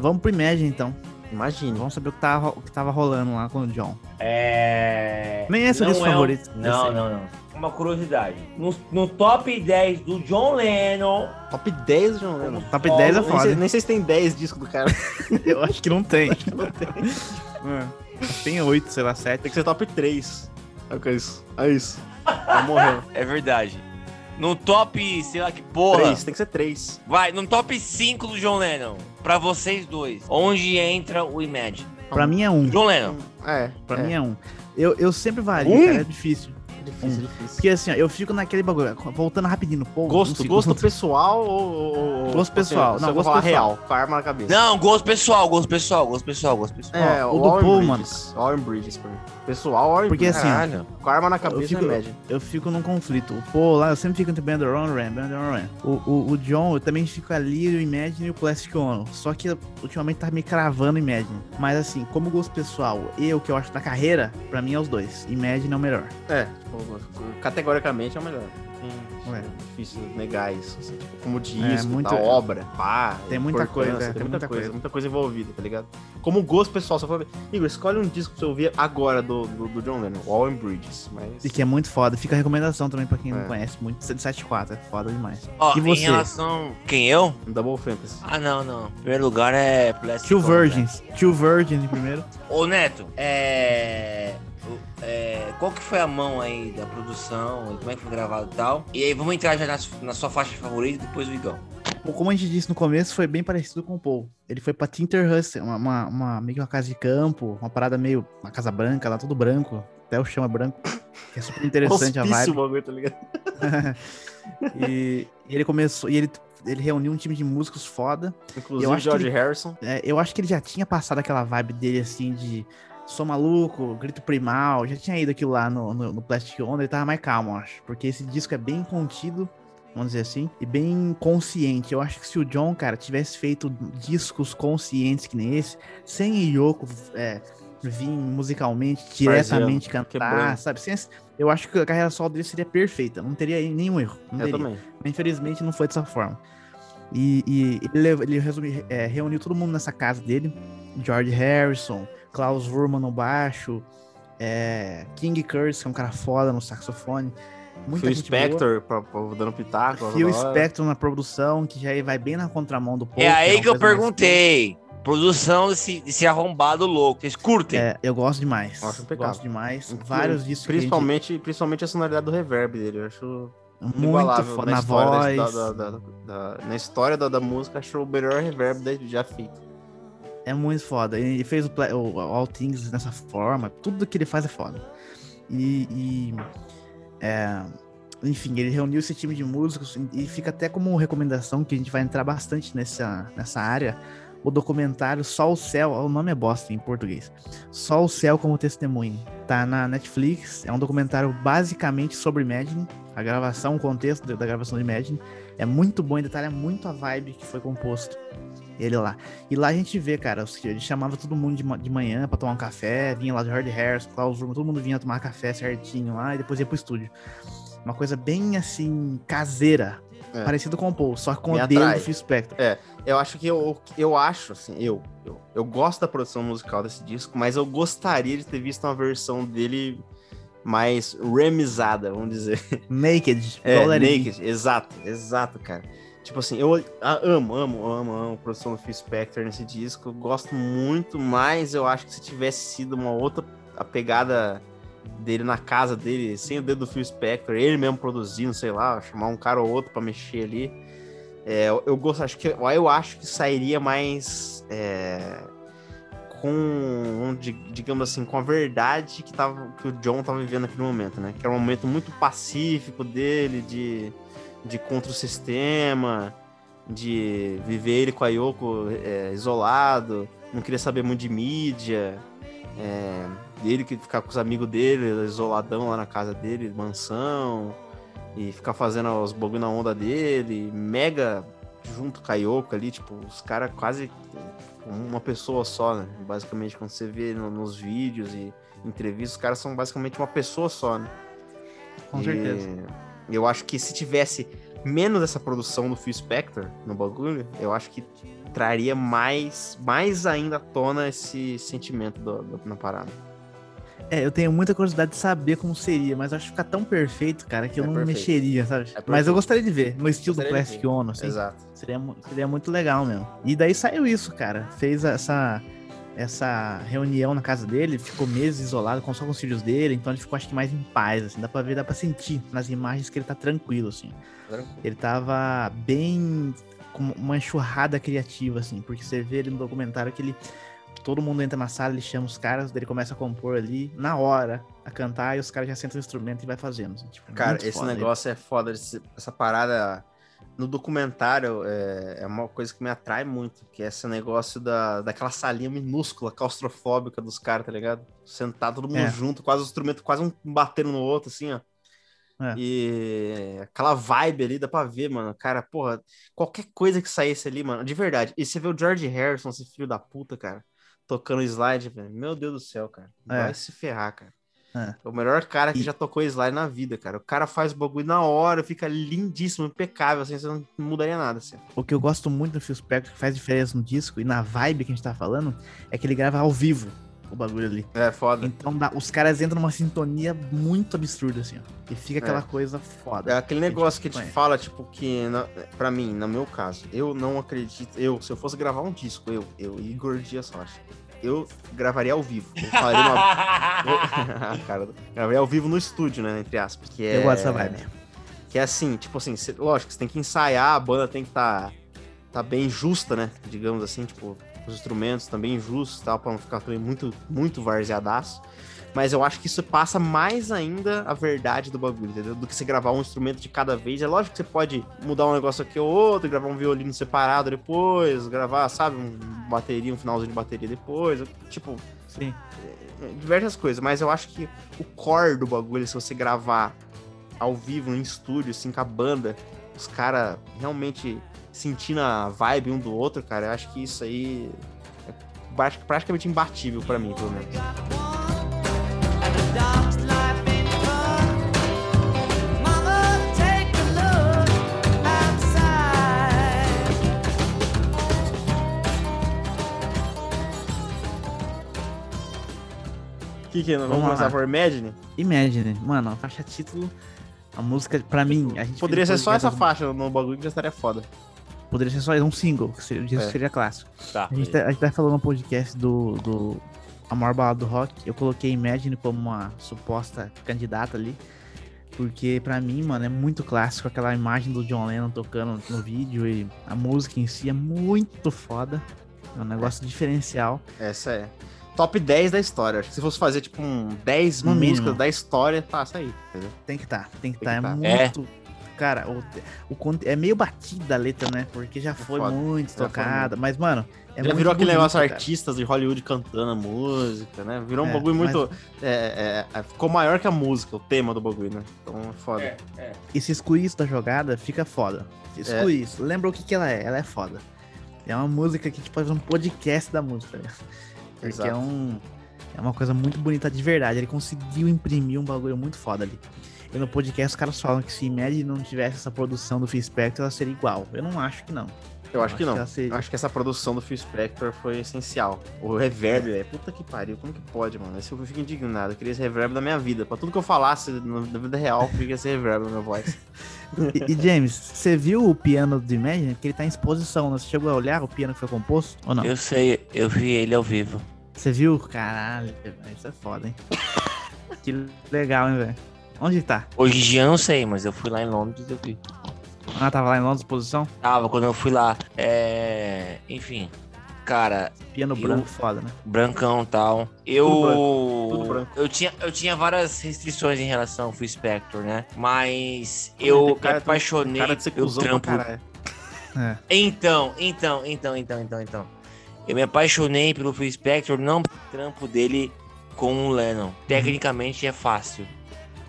S3: Vamos pro Imagine, então.
S2: Imagine.
S3: Vamos saber o que tava, o que tava rolando lá com o John.
S1: É.
S3: Nem esse é o
S1: Não
S3: disco
S1: um-
S3: favorito
S1: Não, não, não. Uma curiosidade. No, no top 10 do John Lennon.
S2: Top 10, João Lennon.
S3: Top 10 é
S2: Nem
S3: foda.
S2: sei, nem sei se tem 10 discos do cara.
S3: Eu acho que não tem. É. Acho que tem 8, sei lá, 7.
S2: Tem que ser top 3. É que é isso. É isso. Tá morrendo.
S1: É verdade. No top, sei lá que porra.
S2: 3, tem que ser 3.
S1: Vai, no top 5 do John Lennon. Pra vocês dois. Onde entra o Imagine?
S3: Pra mim é um.
S1: John Lennon.
S2: É,
S3: Pra
S2: é.
S3: mim é um. Eu, eu sempre vario,
S2: Um?
S3: cara, é difícil.
S2: Difícil, difícil.
S3: Porque assim, ó, eu fico naquele bagulho. Voltando rapidinho no povo.
S2: Gosto,
S3: um
S2: gosto pessoal ou.
S3: Gosto pessoal. Não, gosto pessoal.
S2: real, com a arma na cabeça.
S1: Não, gosto pessoal, gosto pessoal, gosto pessoal, gosto pessoal.
S2: É,
S3: Ó,
S2: o,
S3: o do
S2: Warren
S3: Paul,
S2: Bridges. Warren Bridges pra mim. Pessoal, Warren
S3: Porque assim,
S1: Caralho.
S2: Com a arma na cabeça,
S3: eu fico-
S2: é média.
S3: Eu fico num conflito. O Paul lá, eu sempre fico entre Band on Ram, Band on Ram. O, o, o John, eu também fico ali, o Imagine e o Plastic Ono. Só que ultimamente tá me cravando Imagine. Mas assim, como gosto pessoal e o que eu acho da carreira, pra mim é os dois. Imagine é o melhor.
S2: É, tipo, categoricamente é o melhor. Hum,
S3: É.
S2: difícil negar isso. assim, tipo, como disco,
S3: É, muito-
S2: da obra, pá.
S3: Tem muita coisa, é,
S2: tem muita coisa, muita coisa envolvida, tá ligado? Como gosto pessoal, só ver. Igor, escolhe um disco pra você ouvir agora do, do, do John Lennon, Warren Bridges. Mas.
S3: E que é muito foda. Fica a recomendação também pra quem
S2: É.
S3: não conhece muito. 174 é foda demais.
S1: Ó,
S3: e
S1: em
S3: você?
S1: relação. Quem eu?
S2: Double Fantasy.
S1: Ah, não, não. Em primeiro lugar é Plastic
S3: Two Virgins. Two Virgins em primeiro.
S1: né? Ô, Neto, é... é, Qual que foi a mão aí da produção? Como é que foi gravado e tal? E aí, vamos entrar já na, na sua faixa favorita e depois o Igão.
S3: Pô, Como a gente disse no começo, foi bem parecido com o Paul. Ele foi pra Tinterhustle, uma, uma, uma, meio que uma casa de campo, uma parada meio. Uma casa branca, lá tudo branco. Até o chão é branco. Que é super interessante a vibe.
S2: o bagulho, tá ligado?
S3: E, e ele começou. E ele, ele reuniu um time de músicos foda.
S2: Inclusive
S3: Eu acho
S2: George
S3: ele-
S2: Harrison.
S3: É, eu acho que ele já tinha passado aquela vibe dele assim de Sou Maluco, Grito Primal, já tinha ido aquilo lá no, no, no Plastic Ono, ele tava mais calmo, acho. Porque esse disco é bem contido, vamos dizer assim, e bem consciente. Eu acho que se o John, cara, tivesse feito discos conscientes que nem esse, sem Yoko é, vir musicalmente, diretamente cantar,
S2: quebrando.
S3: sabe? Sem eu acho que a carreira solo dele seria perfeita, não teria nenhum erro. Não
S2: Eu
S3: teria.
S2: também.
S3: Infelizmente não foi dessa forma. E, e ele, ele é, reuniu todo mundo nessa casa dele: George Harrison, Klaus Wurman no baixo, é, King Curtis, que é um cara foda no saxofone. Muita
S2: Phil. Spector pra, pra, dando pitaco.
S3: Phil. Spector na produção, que já vai bem na contramão do Paul.
S1: É aí
S3: uma
S1: que eu perguntei. Produção desse, desse arrombado louco. Vocês curtem?
S3: É, eu gosto demais.
S2: Acho impecável.
S3: Gosto demais.
S2: Inclu-
S3: Vários discos que a gente-
S2: Principalmente, principalmente a sonoridade do reverb dele. Eu acho
S3: muito foda
S2: na
S3: na
S2: história
S3: voz.
S2: da, da- da- da- na história da, da música, acho o melhor reverb já feito.
S3: É muito foda. Ele fez o, pla- o All Things nessa forma. Tudo que ele faz é foda. E. e, é, enfim, ele reuniu esse time de músicos e fica até como recomendação que a gente vai entrar bastante nessa, nessa área. O documentário Só o Céu, o nome é bosta em português. Só o Céu como Testemunho. Tá na Netflix. É um documentário basicamente sobre Imagine, a gravação, o contexto da gravação do Imagine. É muito bom e detalha muito a vibe que foi composto. Ele lá. E lá a gente vê, cara, ele chamava todo mundo de, de manhã pra tomar um café, vinha lá de Hard Harris, Klaus Rumo, todo mundo vinha tomar café certinho lá e depois ia pro estúdio. Uma coisa bem assim, caseira.
S2: É.
S3: Parecido com o Paul, só que com o dedo
S2: atrai.
S3: do Phil Spector.
S2: Eu acho que eu, eu acho, assim, eu, eu, eu gosto da produção musical desse disco, mas eu gostaria de ter visto uma versão dele mais remixada, vamos dizer.
S3: Naked.
S2: É. Naked, exato, exato, cara. Tipo assim, eu amo, amo, amo, amo a produção do Phil Spector nesse disco. Gosto muito, mas eu acho que se tivesse sido uma outra a pegada dele na casa dele, sem o dedo do Phil Spector, ele mesmo produzindo, sei lá, chamar um cara ou outro pra mexer ali. É, eu, eu gosto, acho que eu acho que sairia mais é, com, di- digamos assim, com a verdade que, tava, que o John tava vivendo naquele momento, né? Que era um momento muito pacífico dele, de, de contra o sistema, de viver ele com a Yoko é, isolado, não queria saber muito de mídia, é, dele que ficar com os amigos dele, isoladão lá na casa dele, mansão, e ficar fazendo os bagulho na onda dele, mega junto com a Yoko ali, tipo, os caras quase uma pessoa só, né? Basicamente, quando você vê no- nos vídeos e entrevistas, os caras são basicamente uma pessoa só, né?
S3: Com
S2: E
S3: certeza.
S2: Eu acho que se tivesse menos essa produção do Phil Spector no bagulho, eu acho que traria mais, mais ainda à tona esse sentimento do, do- na parada.
S3: É, eu tenho muita curiosidade de saber como seria, mas eu acho que fica tão perfeito, cara, que eu
S2: É
S3: não
S2: perfeito.
S3: mexeria, sabe?
S2: perfeito.
S3: mas eu gostaria de ver, no estilo do Plastic
S2: ver.
S3: Ono, assim.
S2: Exato.
S3: Seria, seria muito legal mesmo. E daí saiu isso, cara. Fez essa, essa reunião na casa dele, ficou meses isolado com, só com os filhos dele, então ele ficou, acho que, mais em paz, assim. Dá pra ver, dá pra sentir nas imagens que ele tá tranquilo, assim. Ele tava bem com uma enxurrada criativa, assim, porque você vê ele no documentário que ele. Todo mundo entra na sala, ele chama os caras, ele começa a compor ali, na hora, a cantar, e os caras já sentam o instrumento e vai fazendo. assim, tipo,
S2: Cara, esse
S3: foda.
S2: negócio é foda. essa parada no documentário é, é uma coisa que me atrai muito, que é esse negócio da, daquela salinha minúscula, claustrofóbica dos caras, tá ligado? Sentar todo mundo
S3: É.
S2: junto, quase os instrumentos quase um batendo no outro, assim, ó.
S3: É.
S2: E aquela vibe ali, dá pra ver, mano. Cara, porra, qualquer coisa que saísse ali, mano, de verdade. E você vê o George Harrison, esse filho da puta, cara, tocando slide, velho. Meu Deus do céu, cara.
S3: É.
S2: Vai se ferrar, cara.
S3: É.
S2: É o melhor cara que
S3: E-
S2: já tocou slide na vida, cara. O cara faz o bagulho na hora, fica lindíssimo, impecável, assim, você não mudaria nada, assim.
S3: O que eu gosto muito do Phil Spector, que faz diferença no disco e na vibe que a gente tá falando, é que ele grava ao vivo o bagulho ali.
S2: É foda.
S3: Então dá- os caras entram numa sintonia muito absurda, assim, ó. E fica aquela coisa foda.
S2: É aquele negócio que te
S3: conhece.
S2: fala, tipo, que, na, pra mim, no meu caso, eu não acredito. Eu, se eu fosse gravar um disco, eu, eu, Igor Dias Rocha, eu gravaria ao vivo. Eu faria uma. eu- cara, gravaria ao vivo no estúdio, né? Entre aspas. Que é,
S3: Eu gosto dessa vibe.
S2: Que é assim, tipo assim, cê- lógico, você tem que ensaiar, a banda tem que estar tá, tá bem justa, né? Digamos assim, tipo, os instrumentos também justos e tal, pra não ficar também muito, muito varzeadaço. Mas eu acho que isso passa mais ainda a verdade do bagulho, entendeu? Do que você gravar um instrumento de cada vez. É lógico que você pode mudar um negócio aqui ou outro, gravar um violino separado depois, gravar, sabe, um bateria, um finalzinho de bateria depois. Tipo,
S3: Sim.
S2: diversas coisas, mas eu acho que o core do bagulho, se você gravar ao vivo, em estúdio, assim, com a banda, os caras realmente sentindo a vibe um do outro, cara, eu acho que isso aí é pra- praticamente imbatível pra mim, pelo menos. Que que é? Vamos,
S3: Vamos
S2: começar
S3: lá.
S2: por Imagine?
S3: Imagine, mano, a faixa título, a música, pra mim, a gente
S2: Poderia ser só essa faixa no bagulho que já estaria foda.
S3: Poderia ser só um single, que seria,
S2: É.
S3: seria clássico.
S1: Tá.
S3: A gente, tá, a gente tá falando no podcast do, do A Maior Balada do Rock. Eu coloquei Imagine como uma suposta candidata ali. Porque pra mim, mano, é muito clássico aquela imagem do John Lennon tocando no vídeo e a música em si é muito foda. É um negócio diferencial.
S2: Essa é. Top 10 da história. Acho que se fosse fazer, tipo, um 10
S3: No
S2: músicas
S3: mínimo.
S2: da história, passa aí, entendeu?
S3: Tem que tá, tem que
S2: Tem
S3: tá.
S2: que
S3: É
S2: tá.
S3: muito. Cara, o, o é meio batida a letra, né? Porque já foi
S2: foda.
S3: muito
S2: Já foi
S3: tocada. Mas, mano, é
S2: Já virou aquele
S3: bonito,
S2: negócio
S3: cara.
S2: artistas de Hollywood cantando a música, né? Virou um
S3: É,
S2: bagulho
S3: mas-
S2: muito. é, é, é, ficou maior que a música, o tema do bagulho, né? Então é foda.
S3: E se excluir isso da jogada, fica foda. Se excluir isso, lembra o que, que ela é? Ela é foda. É uma música que a gente pode fazer um podcast da música. né? Porque
S2: Exato.
S3: é um. É uma coisa muito bonita de verdade. Ele conseguiu imprimir um bagulho muito foda ali. E no podcast os caras falam que se Imagine não tivesse essa produção do Phil Spector, ela seria igual. Eu não acho que não.
S2: Eu acho que não. Eu acho que essa produção do Phil Spector foi essencial. O reverb, velho. Puta que pariu. Como que pode, mano? Esse eu fico indignado. Eu queria esse reverb da minha vida. Pra tudo que eu falasse na vida real, eu queria esse reverb na minha voz.
S3: E, e, James, você viu o piano do Imagine? Que ele tá em exposição, né? Você chegou a olhar o piano que foi composto? Ou não?
S1: Eu sei, eu vi ele ao vivo.
S3: Você viu? Caralho, isso é foda, hein? que legal, hein, velho? Onde tá?
S1: Hoje em dia eu não sei, mas eu fui lá em Londres e eu vi.
S3: Ah, tava lá em Londres, exposição?
S1: Tava quando eu fui lá. É. Enfim. Cara,
S3: Piano
S1: Eu-
S3: branco, foda, né?
S1: brancão e tal. Eu.
S2: Tudo branco, tudo branco.
S1: Eu tinha, eu tinha várias restrições em relação ao Phil Spector, né? Mas eu
S2: Tem
S1: me
S2: cara- tem
S1: apaixonei
S2: Cara de ser
S1: pelo trampo.
S3: É.
S1: Então, então, então, então, então, então. Eu me apaixonei pelo Phil Spector, não pelo trampo dele com o Lennon. Tecnicamente é fácil.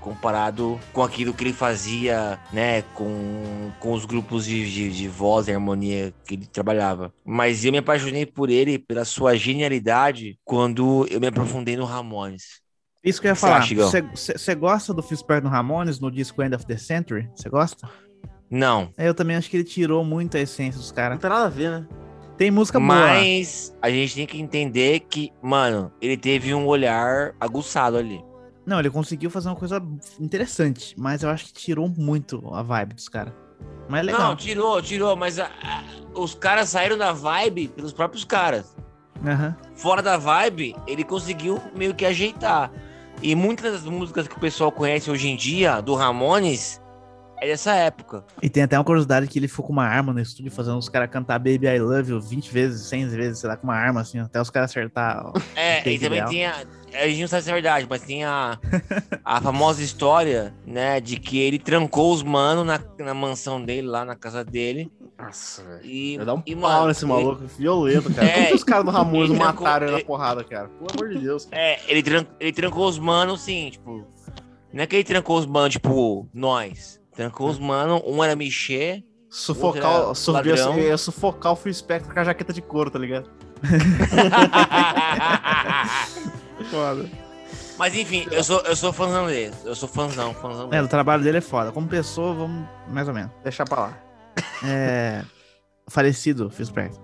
S1: Comparado com aquilo que ele fazia, né? Com, com os grupos de, de, de voz e harmonia que ele trabalhava. Mas eu me apaixonei por ele, pela sua genialidade, quando eu me aprofundei no Ramones.
S3: Isso que eu ia falar. Você gosta do Spector no Ramones, no disco End of the Century? Você gosta?
S1: Não,
S3: É, Eu também acho que ele tirou muito a essência dos
S2: Não
S3: caras.
S2: tem nada a ver, né?
S3: Tem música boa.
S1: mas a gente tem que entender que, mano, ele teve um olhar aguçado ali.
S3: Não, ele conseguiu fazer uma coisa interessante, mas eu acho que tirou muito a vibe dos caras. Mas é legal.
S1: Não, tirou, tirou, mas a- a- os caras saíram da vibe pelos próprios caras.
S3: Aham.
S1: Fora da vibe, ele conseguiu meio que ajeitar. E muitas das músicas que o pessoal conhece hoje em dia, do Ramones, é dessa época.
S3: E tem até uma curiosidade que ele ficou com uma arma no estúdio, fazendo os caras cantar Baby I Love You 20 vezes, 100 vezes, sei lá, com uma arma, assim, até os caras acertar. ó.
S1: É, e também tem a. A gente não sabe se é verdade, mas tem a, a famosa história, né, de que ele trancou os manos na, na mansão dele, lá na casa dele.
S2: Nossa, velho.
S1: E,
S2: Vai dar um
S1: e,
S2: pau
S1: mano,
S2: nesse
S1: ele-
S2: maluco, violento, cara.
S1: É,
S2: Como que os caras do Ramones
S1: ele
S2: não
S1: trancou-
S2: mataram ele na
S1: ele-
S2: porrada, cara? Pelo amor de Deus.
S1: É, ele, tran- ele trancou os manos, sim, tipo. Não é que ele trancou os manos, tipo, nós. Trancou os manos, um era Michê.
S2: Sufocar,
S1: Outra
S2: o- su-
S1: ladrão.
S2: ia, ia sufocar o Phil Spector com a jaqueta de couro, tá ligado? Foda.
S1: Mas enfim, eu sou, eu sou fãzão dele. Eu sou fãzão, fãzão
S3: É,
S1: dele.
S3: o trabalho dele é foda. Como pessoa, vamos mais ou menos.
S2: Deixa pra lá.
S3: É. falecido, Phil Spector.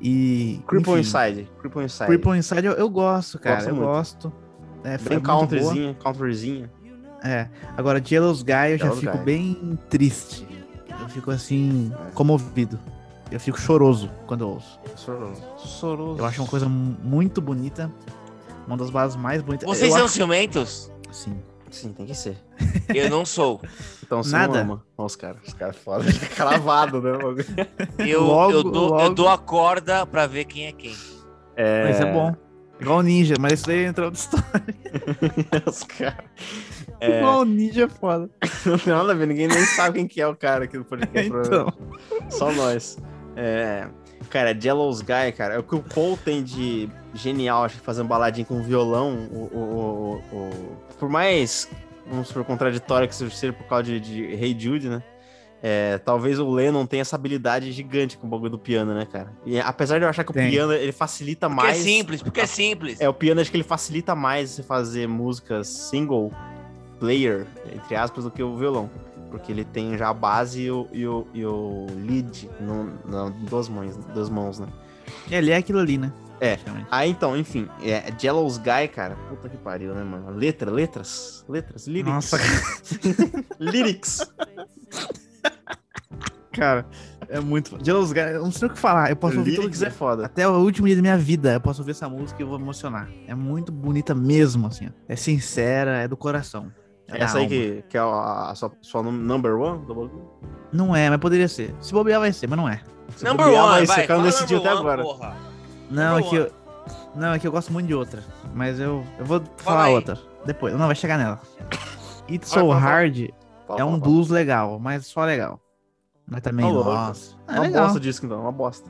S3: E.
S2: Cripple Inside. Cripple Inside.
S3: Cripple Inside eu, eu gosto, cara.
S2: Gosto
S3: eu
S2: muito.
S3: gosto. É,
S2: Bem
S3: é muito boa.
S2: countryzinha, countryzinha.
S3: É. Agora, Jealous Guy eu já
S2: Jealous
S3: fico
S2: Guy.
S3: bem triste. Eu fico assim,
S2: É.
S3: comovido. Eu fico choroso quando eu ouço.
S2: Soroso. Soroso.
S3: Eu acho uma coisa mu- muito bonita. Uma das bases mais bonitas.
S1: Vocês
S3: eu
S1: são
S3: acho...
S1: ciumentos?
S3: Sim.
S2: Sim, tem que ser.
S1: Eu não sou.
S2: Então você
S3: Nada.
S2: não ama. Olha os caras. Os caras foda. Fica cravado, né?
S1: Eu,
S3: Logo,
S1: eu, dou, eu
S3: logo.
S1: dou a corda pra ver quem é quem.
S2: É...
S3: Mas é bom. Igual o Ninja, mas isso daí entra outra história.
S2: os caras. É,
S3: Igual o Ninja é foda.
S2: não tem nada a ver. Ninguém nem sabe quem que é o cara aqui do podcast.
S3: Então.
S2: Só nós. É, Cara, Jello's Guy, cara, é o que o Paul tem de genial, acho que fazendo baladinha com violão, o, o, o- o- por mais, vamos supor, contraditório que isso seja por causa de, de Hey Jude, né? É, talvez o Lennon tenha essa habilidade gigante com o bagulho do piano, né, cara? E apesar de eu achar que
S3: Tem.
S2: o piano ele facilita
S1: Porque é
S2: mais.
S1: simples, porque é simples.
S2: É, o piano acho que ele facilita mais você fazer músicas single player, entre aspas, do que o violão. Porque ele tem já a base e o, e o, e o lead no, no, duas, mãos, duas mãos, né?
S3: Ele é aquilo ali, né?
S2: É. Ah, então, enfim, é Jello's Guy, cara. Puta que pariu, né, mano? Letra, letras, letras, lyrics.
S3: Nossa,
S2: lyrics.
S3: cara, é muito. Jealous Guy, eu não sei o que falar. Eu posso ouvir todo
S2: lyrics é foda.
S3: Até o último dia da minha vida, eu posso ouvir essa música e eu vou emocionar. É muito bonita mesmo, assim. ó. É sincera, é do coração. É
S2: Essa aí que, que é a, a sua, sua num- number one?
S3: Não é, mas poderia ser. Se bobear, vai ser, mas não é.
S2: Se
S1: Number
S2: bobear,
S1: one,
S2: vai
S1: vai.
S2: ser, cara, não decidiu até
S1: one,
S2: agora.
S1: porra.
S3: Não, é que eu. Não, é que eu gosto muito de outra. Mas eu, eu vou
S1: Fala
S3: falar
S1: aí.
S3: outra. Depois. Não, vai chegar nela. It's
S2: Fala,
S3: So. Hard
S2: Fala,
S3: é um
S2: fala.
S3: blues legal, mas só legal. Mas também,
S2: louco.
S3: nossa. É
S2: Uma
S3: legal.
S2: bosta disso, então, uma bosta.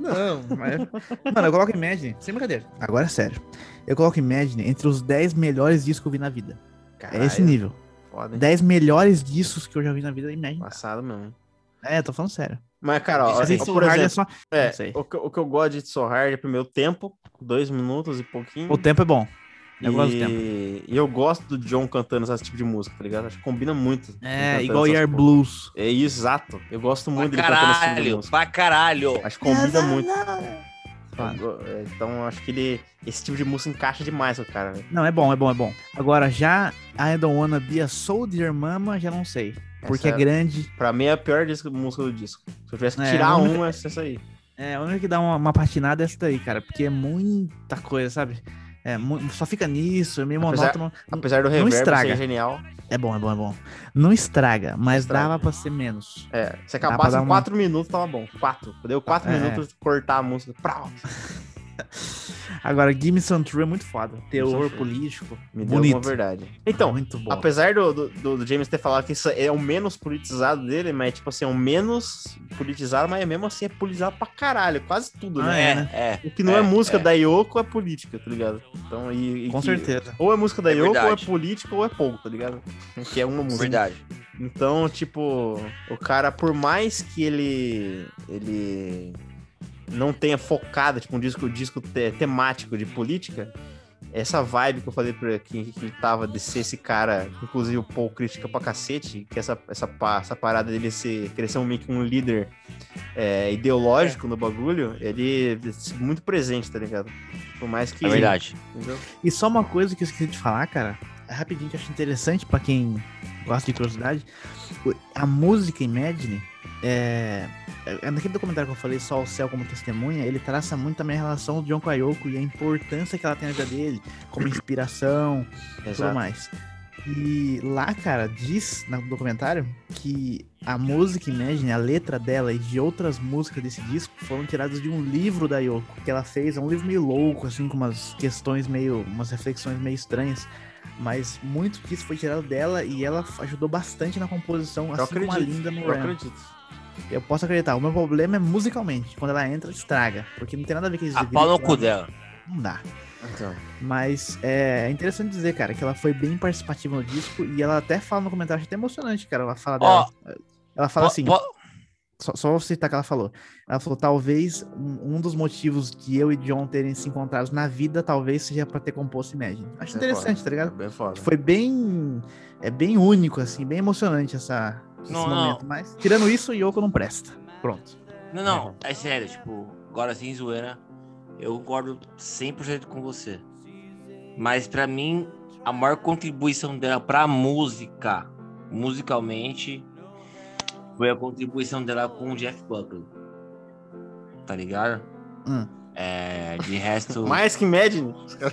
S3: Não, mas... Mano, eu coloco Imagine, sem brincadeira. Agora é sério. Eu coloco Imagine entre os 10 melhores discos que eu vi na vida. É esse
S2: Caralho,
S3: nível.
S2: Foda, hein?
S3: 10 melhores discos que eu já vi na vida, Imagine.
S2: Passado mesmo.
S3: É, tô falando sério.
S2: Mas, cara, ó,
S3: So
S2: por
S3: Hard é
S2: exemplo,
S3: só...
S2: é, o, que, o que eu gosto de It's So Hard é primeiro o tempo, dois minutos e pouquinho.
S3: O tempo é bom. Eu
S2: e...
S3: gosto do tempo.
S2: E eu gosto do John cantando esse tipo de música, tá ligado? Acho que combina muito.
S3: É, igual Year
S2: porra.
S3: Blues.
S2: É exato. Eu gosto muito
S1: Pra
S2: dele cantando esse tipo de
S1: caralho,
S2: música.
S1: pra caralho.
S2: Acho que combina muito. Go- é, Então, acho que ele. Esse tipo de música encaixa demais com o cara, velho.
S3: Não, é bom, é bom, é bom. Agora, já I Don't Wanna Be a Soldier Mama, já não sei. Porque
S2: Essa
S3: é grande.
S2: Pra mim é a pior disco, música do disco. Se eu tivesse que
S3: É,
S2: tirar um,
S3: única-
S2: é essa aí.
S3: É, a única que dá uma, uma patinada é essa daí, cara. Porque é muita coisa, sabe? É, só fica nisso, é meio
S2: Apesar-
S3: monótono.
S2: Apesar do
S3: Não
S2: reverb
S3: estraga.
S2: ser genial.
S3: É bom, é bom, é bom. Não estraga, mas
S2: Estraga.
S3: dava pra ser menos.
S2: É, se acabasse em
S3: uma-
S2: 4 minutos, tava bom. 4. Deu 4
S3: É.
S2: minutos de cortar a música. Prau.
S3: Agora, Gimme Some True é muito foda.
S2: True.
S3: político.
S2: Me deu
S3: bonito.
S2: uma verdade. Então,
S3: muito bom.
S2: apesar do, do, do- James ter falado que isso é o menos politizado dele, mas tipo assim, é o menos politizado, mas mesmo assim é politizado pra caralho. Quase tudo,
S3: Ah,
S2: né?
S3: é,
S1: É,
S3: né?
S1: é.
S2: O que não é,
S1: É,
S2: música
S1: é.
S2: da Yoko é política, tá ligado? Então, e, e
S3: Com
S2: que-
S3: certeza.
S2: Ou é música da
S1: É
S2: Yoko, ou é
S1: verdade.
S2: política, ou é pouco, tá ligado? Que é uma música.
S1: Verdade.
S2: Então, tipo, o cara, por mais que ele ele não tenha focado, tipo, um disco, disco te- temático de política, essa vibe que eu falei pra que, que tava de ser esse cara, inclusive o Paul critica pra cacete, que essa, essa, essa parada dele ser, querer ser um, meio que um líder é, ideológico no bagulho, ele é muito presente, tá ligado? Por mais que.
S1: É verdade.
S2: entendeu?
S3: E só uma coisa que eu esqueci de falar, cara, é rapidinho que eu acho interessante pra quem gosta de curiosidade. A música Imagine, é, é naquele documentário que eu falei, Só o Céu como Testemunha, ele traça muito também a relação do John com a Yoko e a importância que ela tem na vida dele, como inspiração e tudo mais. E lá, cara, diz no documentário que a música Imagine, a letra dela e de outras músicas desse disco foram tiradas de um livro da Yoko que ela fez. É um livro meio louco, assim, com umas questões meio. umas reflexões meio estranhas. Mas muito disso foi tirado dela e ela ajudou bastante na composição,
S2: Eu
S3: assim como a
S2: acredito.
S3: Linda no
S2: Eu acredito.
S3: Eu posso acreditar. O meu problema é musicalmente. Quando ela entra, estraga. Porque não tem nada a ver com eles
S1: A
S3: dividem
S1: pau no cu dela.
S3: Não dá.
S2: Então,
S3: Mas é interessante dizer, cara, que ela foi bem participativa no disco e ela até fala no comentário, acho até emocionante, cara. Ela fala dela. Ela fala
S1: Po-
S3: assim,
S1: po-
S3: só, só vou citar o que ela falou. Ela falou, talvez um, um dos motivos de eu e John terem se encontrado na vida, talvez seja pra ter composto Imagine. Acho
S2: É
S3: interessante,
S2: foda.
S3: tá
S2: é
S3: ligado?
S2: bem foda.
S3: Foi bem. É bem único, assim, bem emocionante essa,
S1: Não,
S3: momento. Mas, tirando isso, Yoko não presta. Pronto.
S1: Não, não, é sério, tipo, agora sem zoeira, eu concordo 100% com você. Mas pra mim, a maior contribuição dela pra música, musicalmente, foi a contribuição dela com o Jeff Buckley. Tá ligado?
S3: Hum.
S1: É, de resto,
S2: Mais que Imagine? Os caras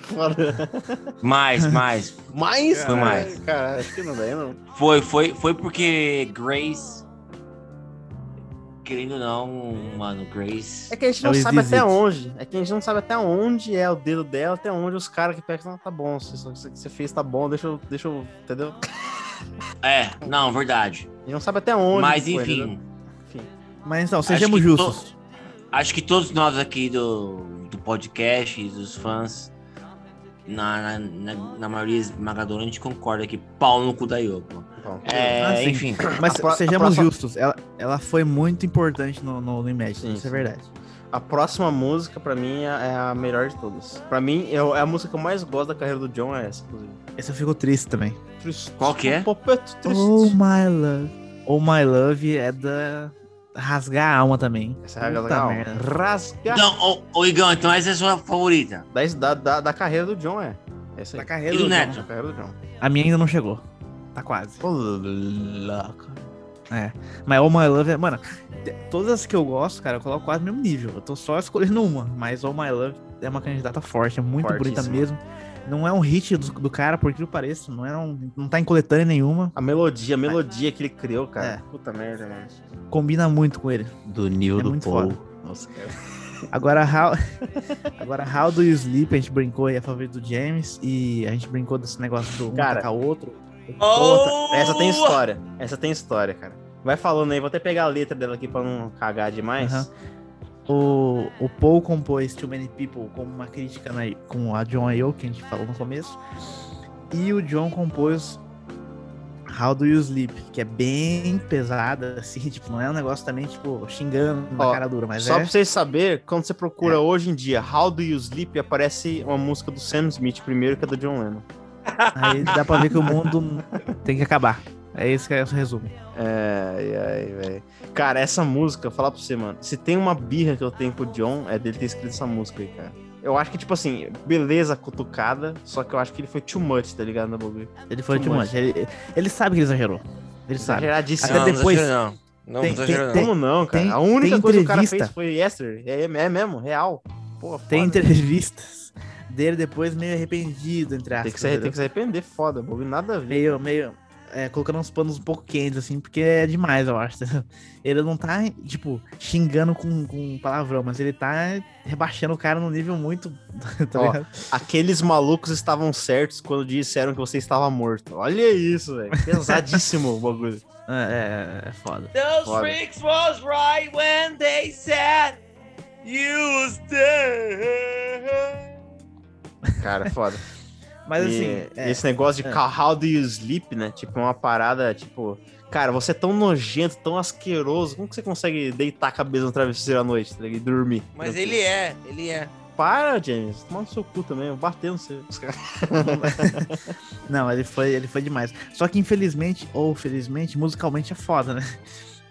S1: mais, mais.
S2: Mais?
S1: Foi mais.
S2: Cara, acho que não daí não.
S1: Foi, foi, foi porque Grace, querendo ou não, mano, Grace...
S2: É que a gente não sabe até onde. É que a gente não sabe até onde é o dedo dela, até onde os caras que pegam, não, tá bom, isso que você fez tá bom, deixa eu, deixa eu, entendeu?
S1: É, não, verdade.
S2: A gente não sabe até onde.
S1: Mas
S2: foi,
S1: enfim,
S2: entendeu?
S3: Mas
S1: Acho
S3: sejamos
S1: que
S3: justos.
S1: Acho que todos nós aqui do, do podcast, e dos fãs, na, na, na, na maioria esmagadora, a gente concorda que pau no cu da Yoko. É,
S3: Ah,
S1: enfim.
S3: Mas
S2: A
S3: sejamos
S2: próxima-
S3: justos, ela, ela foi muito importante no, no, no Imagine,
S2: Sim,
S3: isso é verdade.
S2: A próxima música, pra mim, é a melhor de todas. Pra mim, é é a música que eu mais gosto da carreira do John, é essa, inclusive.
S3: Esse eu fico triste também.
S2: Triste.
S1: Qual que é?
S2: Triste.
S3: Oh My Love. Oh My Love é da rasgar a alma também.
S2: Essa é a
S3: Puta
S2: legal.
S3: merda.
S2: Rasga.
S1: Então, ô, ô Igão, então essa é a sua favorita.
S2: Da, da, da, da carreira do John, é. Essa
S3: Da
S2: aí.
S3: carreira
S1: E do
S3: do
S1: Neto?
S3: John.
S2: Da carreira do John.
S3: A minha ainda não chegou. Tá quase.
S2: Ô, louco.
S3: É. Mas Oh My Love é. Mano, todas as que eu gosto, cara, eu coloco quase no mesmo nível. Eu tô só escolhendo uma. Mas Oh My Love é uma candidata forte, é muito bonita mesmo. Não é um hit do, do cara, por que pareça. Não, é um, não tá em coletânea nenhuma.
S2: A melodia, a melodia que ele criou, cara.
S3: É.
S2: Puta merda, mano.
S3: Combina muito com ele.
S2: Do Nil
S3: É
S2: do
S3: muito
S2: Paul.
S3: foda.
S2: Nossa, cara.
S3: Agora, How... Agora, How Do You Sleep? A gente brincou aí, a favorita do James. E a gente brincou desse negócio do um
S2: Cara.
S3: atacar o outro.
S1: Oh!
S2: Essa tem história. Essa tem história, cara. Vai falando aí, vou até pegar a letra dela aqui pra não cagar demais.
S3: Aham. O, o Paul compôs Too Many People como uma crítica na, com a John Ayo, que a gente falou no começo. E o John compôs How Do You Sleep, que é bem pesada, assim, tipo, não é um negócio também, tipo, xingando na
S2: Ó,
S3: cara dura, mas
S2: Só
S3: é.
S2: pra vocês saberem, quando você procura hoje em dia How Do You Sleep, aparece uma música do Sam Smith primeiro, que é do John Lennon.
S3: Aí dá pra ver que o mundo tem que acabar. É isso que é o resumo.
S2: Ai, ai, velho. Cara, essa música, falar pra você, mano. Se tem uma birra que eu tenho com o John, é dele ter escrito essa música aí, cara. Eu acho que, tipo assim, beleza cutucada, só que eu acho que ele foi too much, tá ligado, no bagulho?
S3: Ele foi
S2: Too
S3: too
S2: much.
S3: much. Ele, ele sabe que ele exagerou. Ele sabe.
S2: Exageradíssimo.
S3: Até
S1: não,
S3: depois-
S1: Não, não. não
S3: tem- tem-
S1: não.
S2: Como não, cara?
S3: tem-
S2: a única coisa que o cara
S3: entrevista.
S2: fez foi yesterday. É, é mesmo, real. Pô,
S3: Tem entrevistas dele depois meio arrependido, entre aspas.
S2: Tem que, se,
S3: entendeu?
S2: tem que se arrepender, foda. bagulho Nada a ver.
S3: meio, meio é, colocando uns panos um pouco quentes, assim, porque é demais, eu acho. Ele não tá, tipo, xingando com, com palavrão, mas ele tá rebaixando o cara num nível muito. tá
S2: Ó? Aqueles malucos estavam certos quando disseram que você estava morto. Olha isso, velho. Pesadíssimo o bagulho.
S3: É, é, é foda.
S1: Those
S2: Foda.
S1: freaks was right when they said you was dead.
S2: Cara, foda.
S3: Mas
S2: E
S3: assim, é,
S2: esse negócio de
S3: é.
S2: how do you sleep, né? Tipo, é uma parada, tipo. Cara, você é tão nojento, tão asqueroso. Como que você consegue deitar a cabeça no travesseiro à noite tá e dormir?
S1: Mas ele é, ele é.
S2: Para, James. Toma no seu cu também. Eu batendo você. Os caras-
S3: não, ele foi, ele foi demais. Só que infelizmente, ou felizmente, musicalmente é foda, né?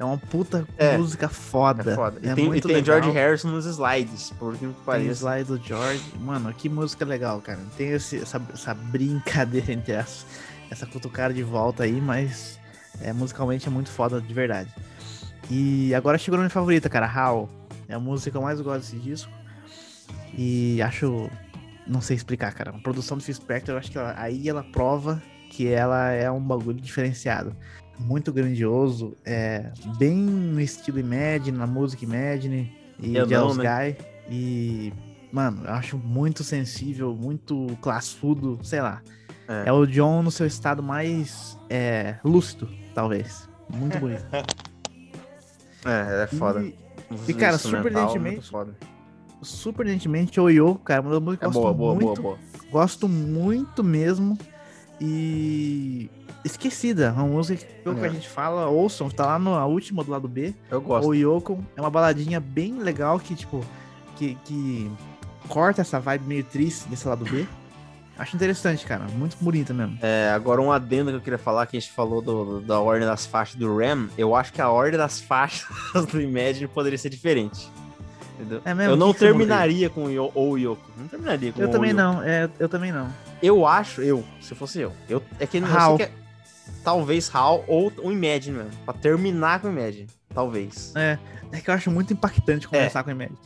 S3: É uma puta
S2: É.
S3: música foda.
S2: É foda. E
S3: É
S2: tem, e tem
S3: legal.
S2: George Harrison nos slides, por que
S3: Tem
S2: pareça.
S3: slide do George. Mano, que música legal, cara. Tem esse- essa, essa brincadeira entre as, essa cutucada de volta aí, mas é, musicalmente é muito foda de verdade. E agora chegou na minha favorita, cara, How. É a música que eu mais gosto desse disco. E acho. Não sei explicar, cara. A produção do Phil Spector, eu acho que ela- aí ela prova que ela é um bagulho diferenciado. Muito grandioso, é bem no estilo Imagine, na música Imagine e
S2: Eu não,
S3: Jealous
S2: né?
S3: Guy. E, mano, eu acho muito sensível, muito classudo, sei lá.
S2: É.
S3: É, o John no seu estado mais é, lúcido, talvez. Muito bonito.
S2: É, é foda.
S3: E, e, cara,
S2: instrumental,
S3: surpreendentemente, surpreendentemente, o Yo, cara, uma das músicas
S2: É
S3: que eu
S2: boa, boa, boa,
S3: muito.
S2: boa.
S3: Gosto muito mesmo. E. Esquecida, uma música que pouco
S2: É.
S3: a gente fala, ouçam, tá lá na última do lado B.
S2: Eu gosto.
S3: O Yoko é uma baladinha bem legal que, tipo, que, que corta essa vibe meio triste desse lado B. Acho interessante, cara. Muito bonita mesmo.
S2: É, agora um adendo que eu queria falar, que a gente falou do, da ordem das faixas do Ram, eu acho que a ordem das faixas do Imagine poderia ser diferente. Entendeu?
S3: É mesmo?
S2: eu não
S3: que que
S2: terminaria com o Yoko. Não terminaria com
S3: Eu
S2: o
S3: também
S2: Yoko.
S3: não, é, eu também não.
S2: Eu acho, eu, se fosse eu. eu é que sei que é- talvez How ou o Imagine mesmo. Pra terminar com o Imagine. Talvez.
S3: É, é que eu acho muito impactante começar com a Imagine.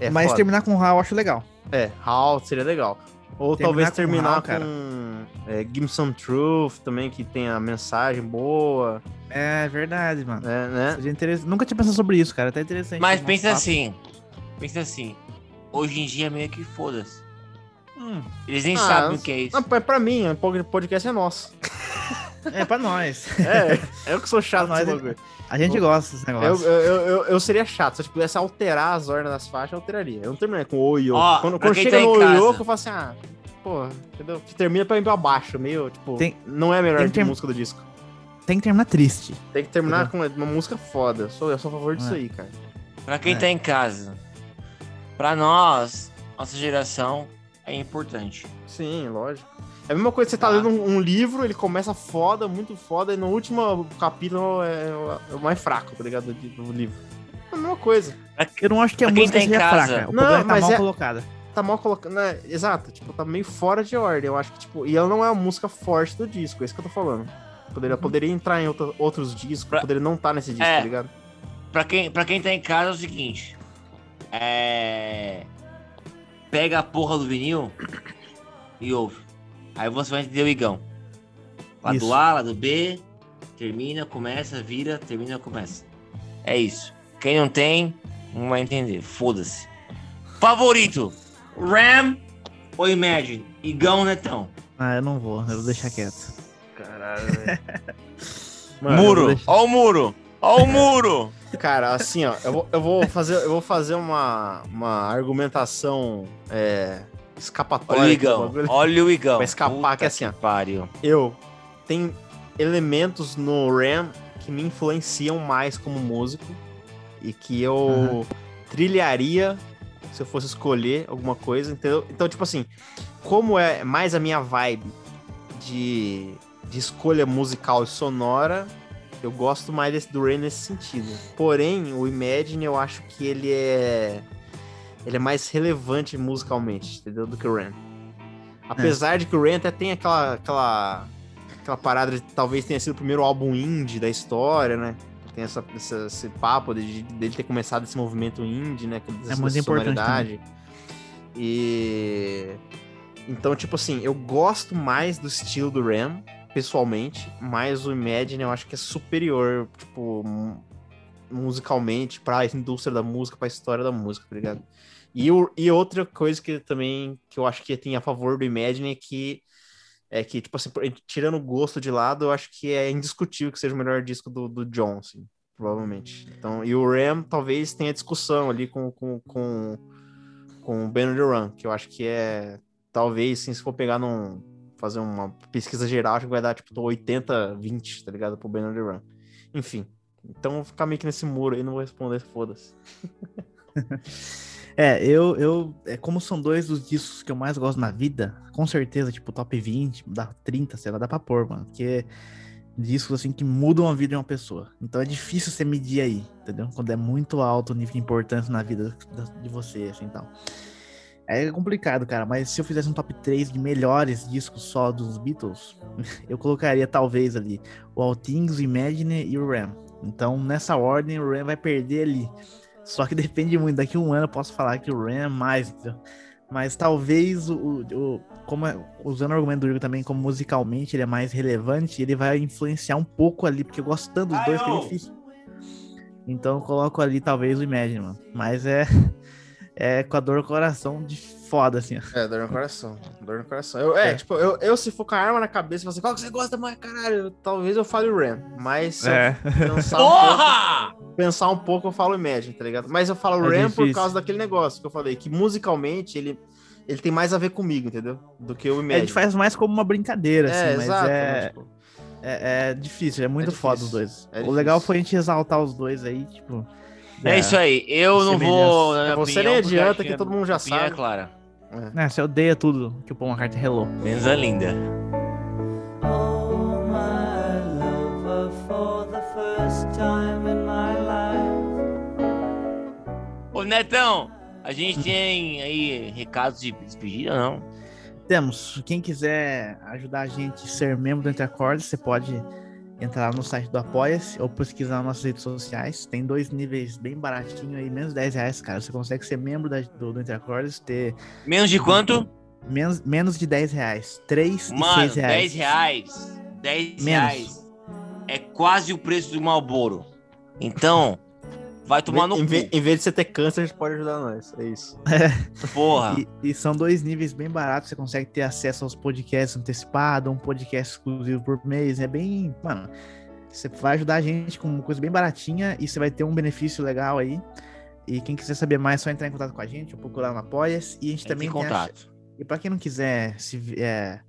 S2: É,
S3: Mas
S2: foda.
S3: terminar com o Raul eu acho legal.
S2: É, How seria legal. Ou
S3: Terminar
S2: talvez
S3: com
S2: terminar com,
S3: cara.
S2: é, Some Truth também, que tem a mensagem boa.
S3: É verdade, mano.
S2: É, né?
S3: Seria interessante. Nunca tinha pensado sobre isso, cara. Até interessante.
S1: Mas
S3: Nosso
S1: pensa
S3: papo.
S1: assim, pensa assim, hoje em dia meio que foda-se.
S3: Hum,
S1: Eles nem
S2: Ah,
S1: sabem o que é isso.
S2: Não, pra, pra mim, o podcast é nosso.
S3: É pra nós.
S2: É, eu que sou chato
S3: Nós
S2: nesse
S3: é-
S2: bagulho.
S3: A gente gosta desse
S2: Eu,
S3: negócio.
S2: eu, eu, eu, eu seria chato. Se eu pudesse alterar as ordens das faixas, eu alteraria. Eu não terminaria com o Ioco.
S1: Ó,
S2: quando quando chega
S1: tá
S2: no. Ioco, eu falo assim, ah, pô, entendeu? Que termina pra ir pra baixo, meio, tipo,
S3: Tem-
S2: não é a melhor
S3: ter-
S2: música do disco.
S3: Tem que terminar triste.
S2: Tem que terminar com uma música foda. Eu sou, eu sou a favor disso
S3: É.
S2: aí, cara.
S1: Pra quem
S3: É.
S1: tá em casa, pra nós, nossa geração é importante.
S2: Sim, lógico. É a mesma coisa que você tá
S1: Tá.
S2: lendo um, um livro, ele começa foda, muito foda, e no último capítulo é, o- é o mais fraco, tá ligado? Do, livro. É a mesma coisa.
S3: Eu não acho que a
S1: Pra
S3: música
S1: tá
S3: seja
S1: casa.
S3: fraca. O
S2: Não,
S3: problema é tá mal
S2: é-
S3: colocada.
S2: Tá mal colocando. Né? Exato, tipo, tá meio fora de ordem. Eu acho que, tipo, e ela não é a música forte do disco, é isso que eu tô falando. Poderia, poderia entrar em outra- outros discos,
S1: Pra-
S2: poderia não estar nesse disco,
S1: É.
S2: tá ligado?
S1: Pra quem, pra quem tá em casa é o seguinte. É. Pega a porra do vinil e ouve. Aí você vai entender o Igão. Lado
S3: Isso.
S1: A, lado B, termina, começa, vira, termina, começa. É isso. Quem não tem, não vai entender. Foda-se. Favorito: Ram ou Imagine? Igão Netão.
S3: Ah, eu não vou. Eu vou deixar quieto.
S2: Caralho, velho.
S1: muro. Ó o muro. Ó o muro.
S2: Cara, assim, ó, eu vou, eu vou fazer, eu vou fazer uma, uma argumentação é, escapatória.
S1: Olha o Igão. Olha o Igão.
S2: Vai escapar
S1: Puta
S2: que é assim, ó.
S1: Pariu.
S2: Eu tem elementos no Ram que me influenciam mais como músico e que eu
S3: Uhum.
S2: trilharia se eu fosse escolher alguma coisa, entendeu? Então, tipo assim, como é mais a minha vibe de, de escolha musical e sonora, eu gosto mais desse do Rain nesse sentido. Porém, o Imagine eu acho que ele é ele é mais relevante musicalmente, entendeu? Do que o Ram. Apesar de que o Ram até tem aquela aquela aquela parada de talvez tenha sido o primeiro álbum indie da história, né? Tem essa, essa- esse papo de, dele ter começado esse movimento indie, né?
S3: É muito importante.
S2: E então, tipo assim, eu gosto mais do estilo do Ram, pessoalmente, mas o Imagine eu acho que é superior, tipo, mu- musicalmente, pra indústria da música, pra história da música, tá ligado? E, o- e outra coisa que também que eu acho que tem a favor do Imagine é que é que, tipo assim, tirando o gosto de lado, eu acho que é indiscutível que seja o melhor disco do, do John, assim, provavelmente. Então, e o Ram talvez tenha discussão ali com, com, com, com o Ben Duran, que eu acho que é, talvez, assim, se for pegar num, fazer uma pesquisa geral, acho que vai dar, tipo, 80-20, tá ligado, pro Ben Duran. Enfim, então vou ficar meio que nesse muro aí, não vou responder, foda-se.
S3: É, eu, eu. É, como são dois dos discos que eu mais gosto na vida, com certeza, tipo, top 20, dá 30, sei lá, dá pra pôr, mano. Porque discos assim que mudam a vida de uma pessoa. Então é difícil você medir aí, entendeu? Quando é muito alto o nível de importância na vida da- de você, assim, então. É complicado, cara, mas se eu fizesse um top 3 de melhores discos só dos Beatles, eu colocaria talvez ali o All Things, o Imagine e o Ram. Então, nessa ordem, o Ram vai perder ali. Só que depende muito. Daqui a um ano eu posso falar que o Ram é mais, entendeu? Mas talvez o. o- como é- usando o argumento do Igor também, como musicalmente ele é mais relevante, ele vai influenciar um pouco ali, porque eu gosto tanto dos dois que é difícil. Então eu coloco ali talvez o Imagine, mano. Mas é. É com a dor no coração de foda, assim, ó.
S2: É, dor no coração. Dor no coração. Eu, é,
S3: É.
S2: tipo, eu, eu se for com a arma na cabeça e falar assim, qual que você gosta mais, caralho? Talvez eu fale o Ram. Mas se
S3: É.
S2: eu pensar um, pouco,
S1: Porra!
S2: pensar um pouco, eu falo Imagine, tá ligado? Mas eu falo
S3: É
S2: Ram por
S3: difícil.
S2: causa daquele negócio que eu falei, que musicalmente ele, ele tem mais a ver comigo, entendeu? Do que o
S3: A
S2: Imagine.
S3: gente faz mais como uma brincadeira, assim,
S2: é,
S3: mas
S2: exato.
S3: é,
S2: né, tipo,
S3: é, é difícil, é muito
S2: É
S3: foda os
S2: difícil,
S3: dois.
S2: é
S3: o legal
S2: difícil.
S3: foi a gente exaltar os dois aí, tipo.
S1: É isso aí. Eu não vou. na minha
S2: Você
S1: opinião,
S2: nem adianta, que todo mundo já sabe.
S1: É clara.
S3: É, você odeia tudo que o Paul McCartney relou.
S1: Menos a linda.
S4: Oh, my lover, for the first time in my life.
S1: Ô, Netão, a gente tem aí recados de despedida, não?
S3: Temos, quem quiser ajudar a gente a ser membro do Entre Acordes, você pode entrar lá no site do Apoia-se ou pesquisar nas nossas redes sociais. Tem dois níveis bem baratinho aí, menos 10 reais, cara. Você consegue ser membro da- do, do Entre Acordes, ter
S1: Menos de quanto?
S3: menos, menos de 10 reais. 3 e
S1: Mano,
S3: 6 reais.
S1: 10 reais. 10
S3: Menos.
S1: reais é quase o preço do Malboro. Então, Vai tomar no
S2: em, ve-
S1: cu.
S2: em vez de você ter câncer, a gente pode ajudar nós. É isso.
S1: Porra.
S3: E, e são dois níveis bem baratos. Você consegue ter acesso aos podcasts antecipados, um podcast exclusivo por mês. É bem. Mano, você vai ajudar a gente com uma coisa bem baratinha e você vai ter um benefício legal aí. E quem quiser saber mais, é só entrar em contato com a gente ou procurar no Apoia-se. E a gente
S1: Entre
S3: também
S1: em
S3: tem a,
S1: contato.
S3: E pra quem não quiser se é,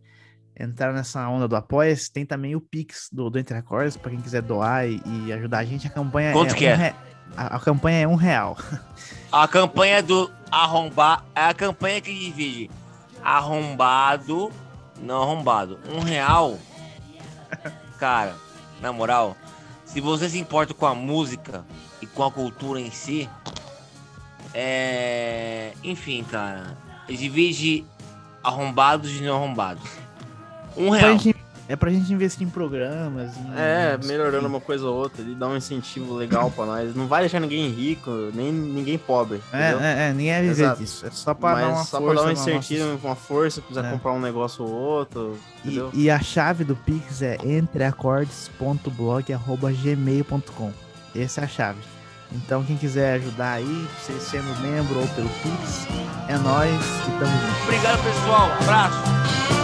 S3: entrar nessa onda do Apoia-se, tem também o Pix do, do Entre Acordes, pra quem quiser doar e, e ajudar a gente. A campanha
S1: Quanto
S3: é
S1: que
S3: um
S1: é?
S3: re- A, a campanha é um real.
S1: A campanha do arrombar é a campanha que divide arrombado, não arrombado. Um real. Cara, na moral, se você se importa com a música e com a cultura em si, é. Enfim, cara. Divide arrombados e não arrombados. Um real.
S3: É pra gente investir em programas. em-
S2: É, melhorando uma coisa ou outra, ele dá um incentivo legal pra nós. Não vai deixar ninguém rico, nem ninguém pobre.
S3: É, é, é, ninguém vai viver
S2: Exato.
S3: disso. É só pra dar
S2: Mas
S3: uma
S2: só
S3: força.
S2: pra dar um incentivo,
S3: nossa-
S2: uma força, quiser
S3: É.
S2: comprar um negócio ou outro, entendeu?
S3: E, e a chave do Pix é entreacordes.blog.gmail.com. Essa é a chave. Então, quem quiser ajudar aí, você sendo membro ou pelo Pix, é nóis e tamo junto.
S1: Obrigado, pessoal. Abraço.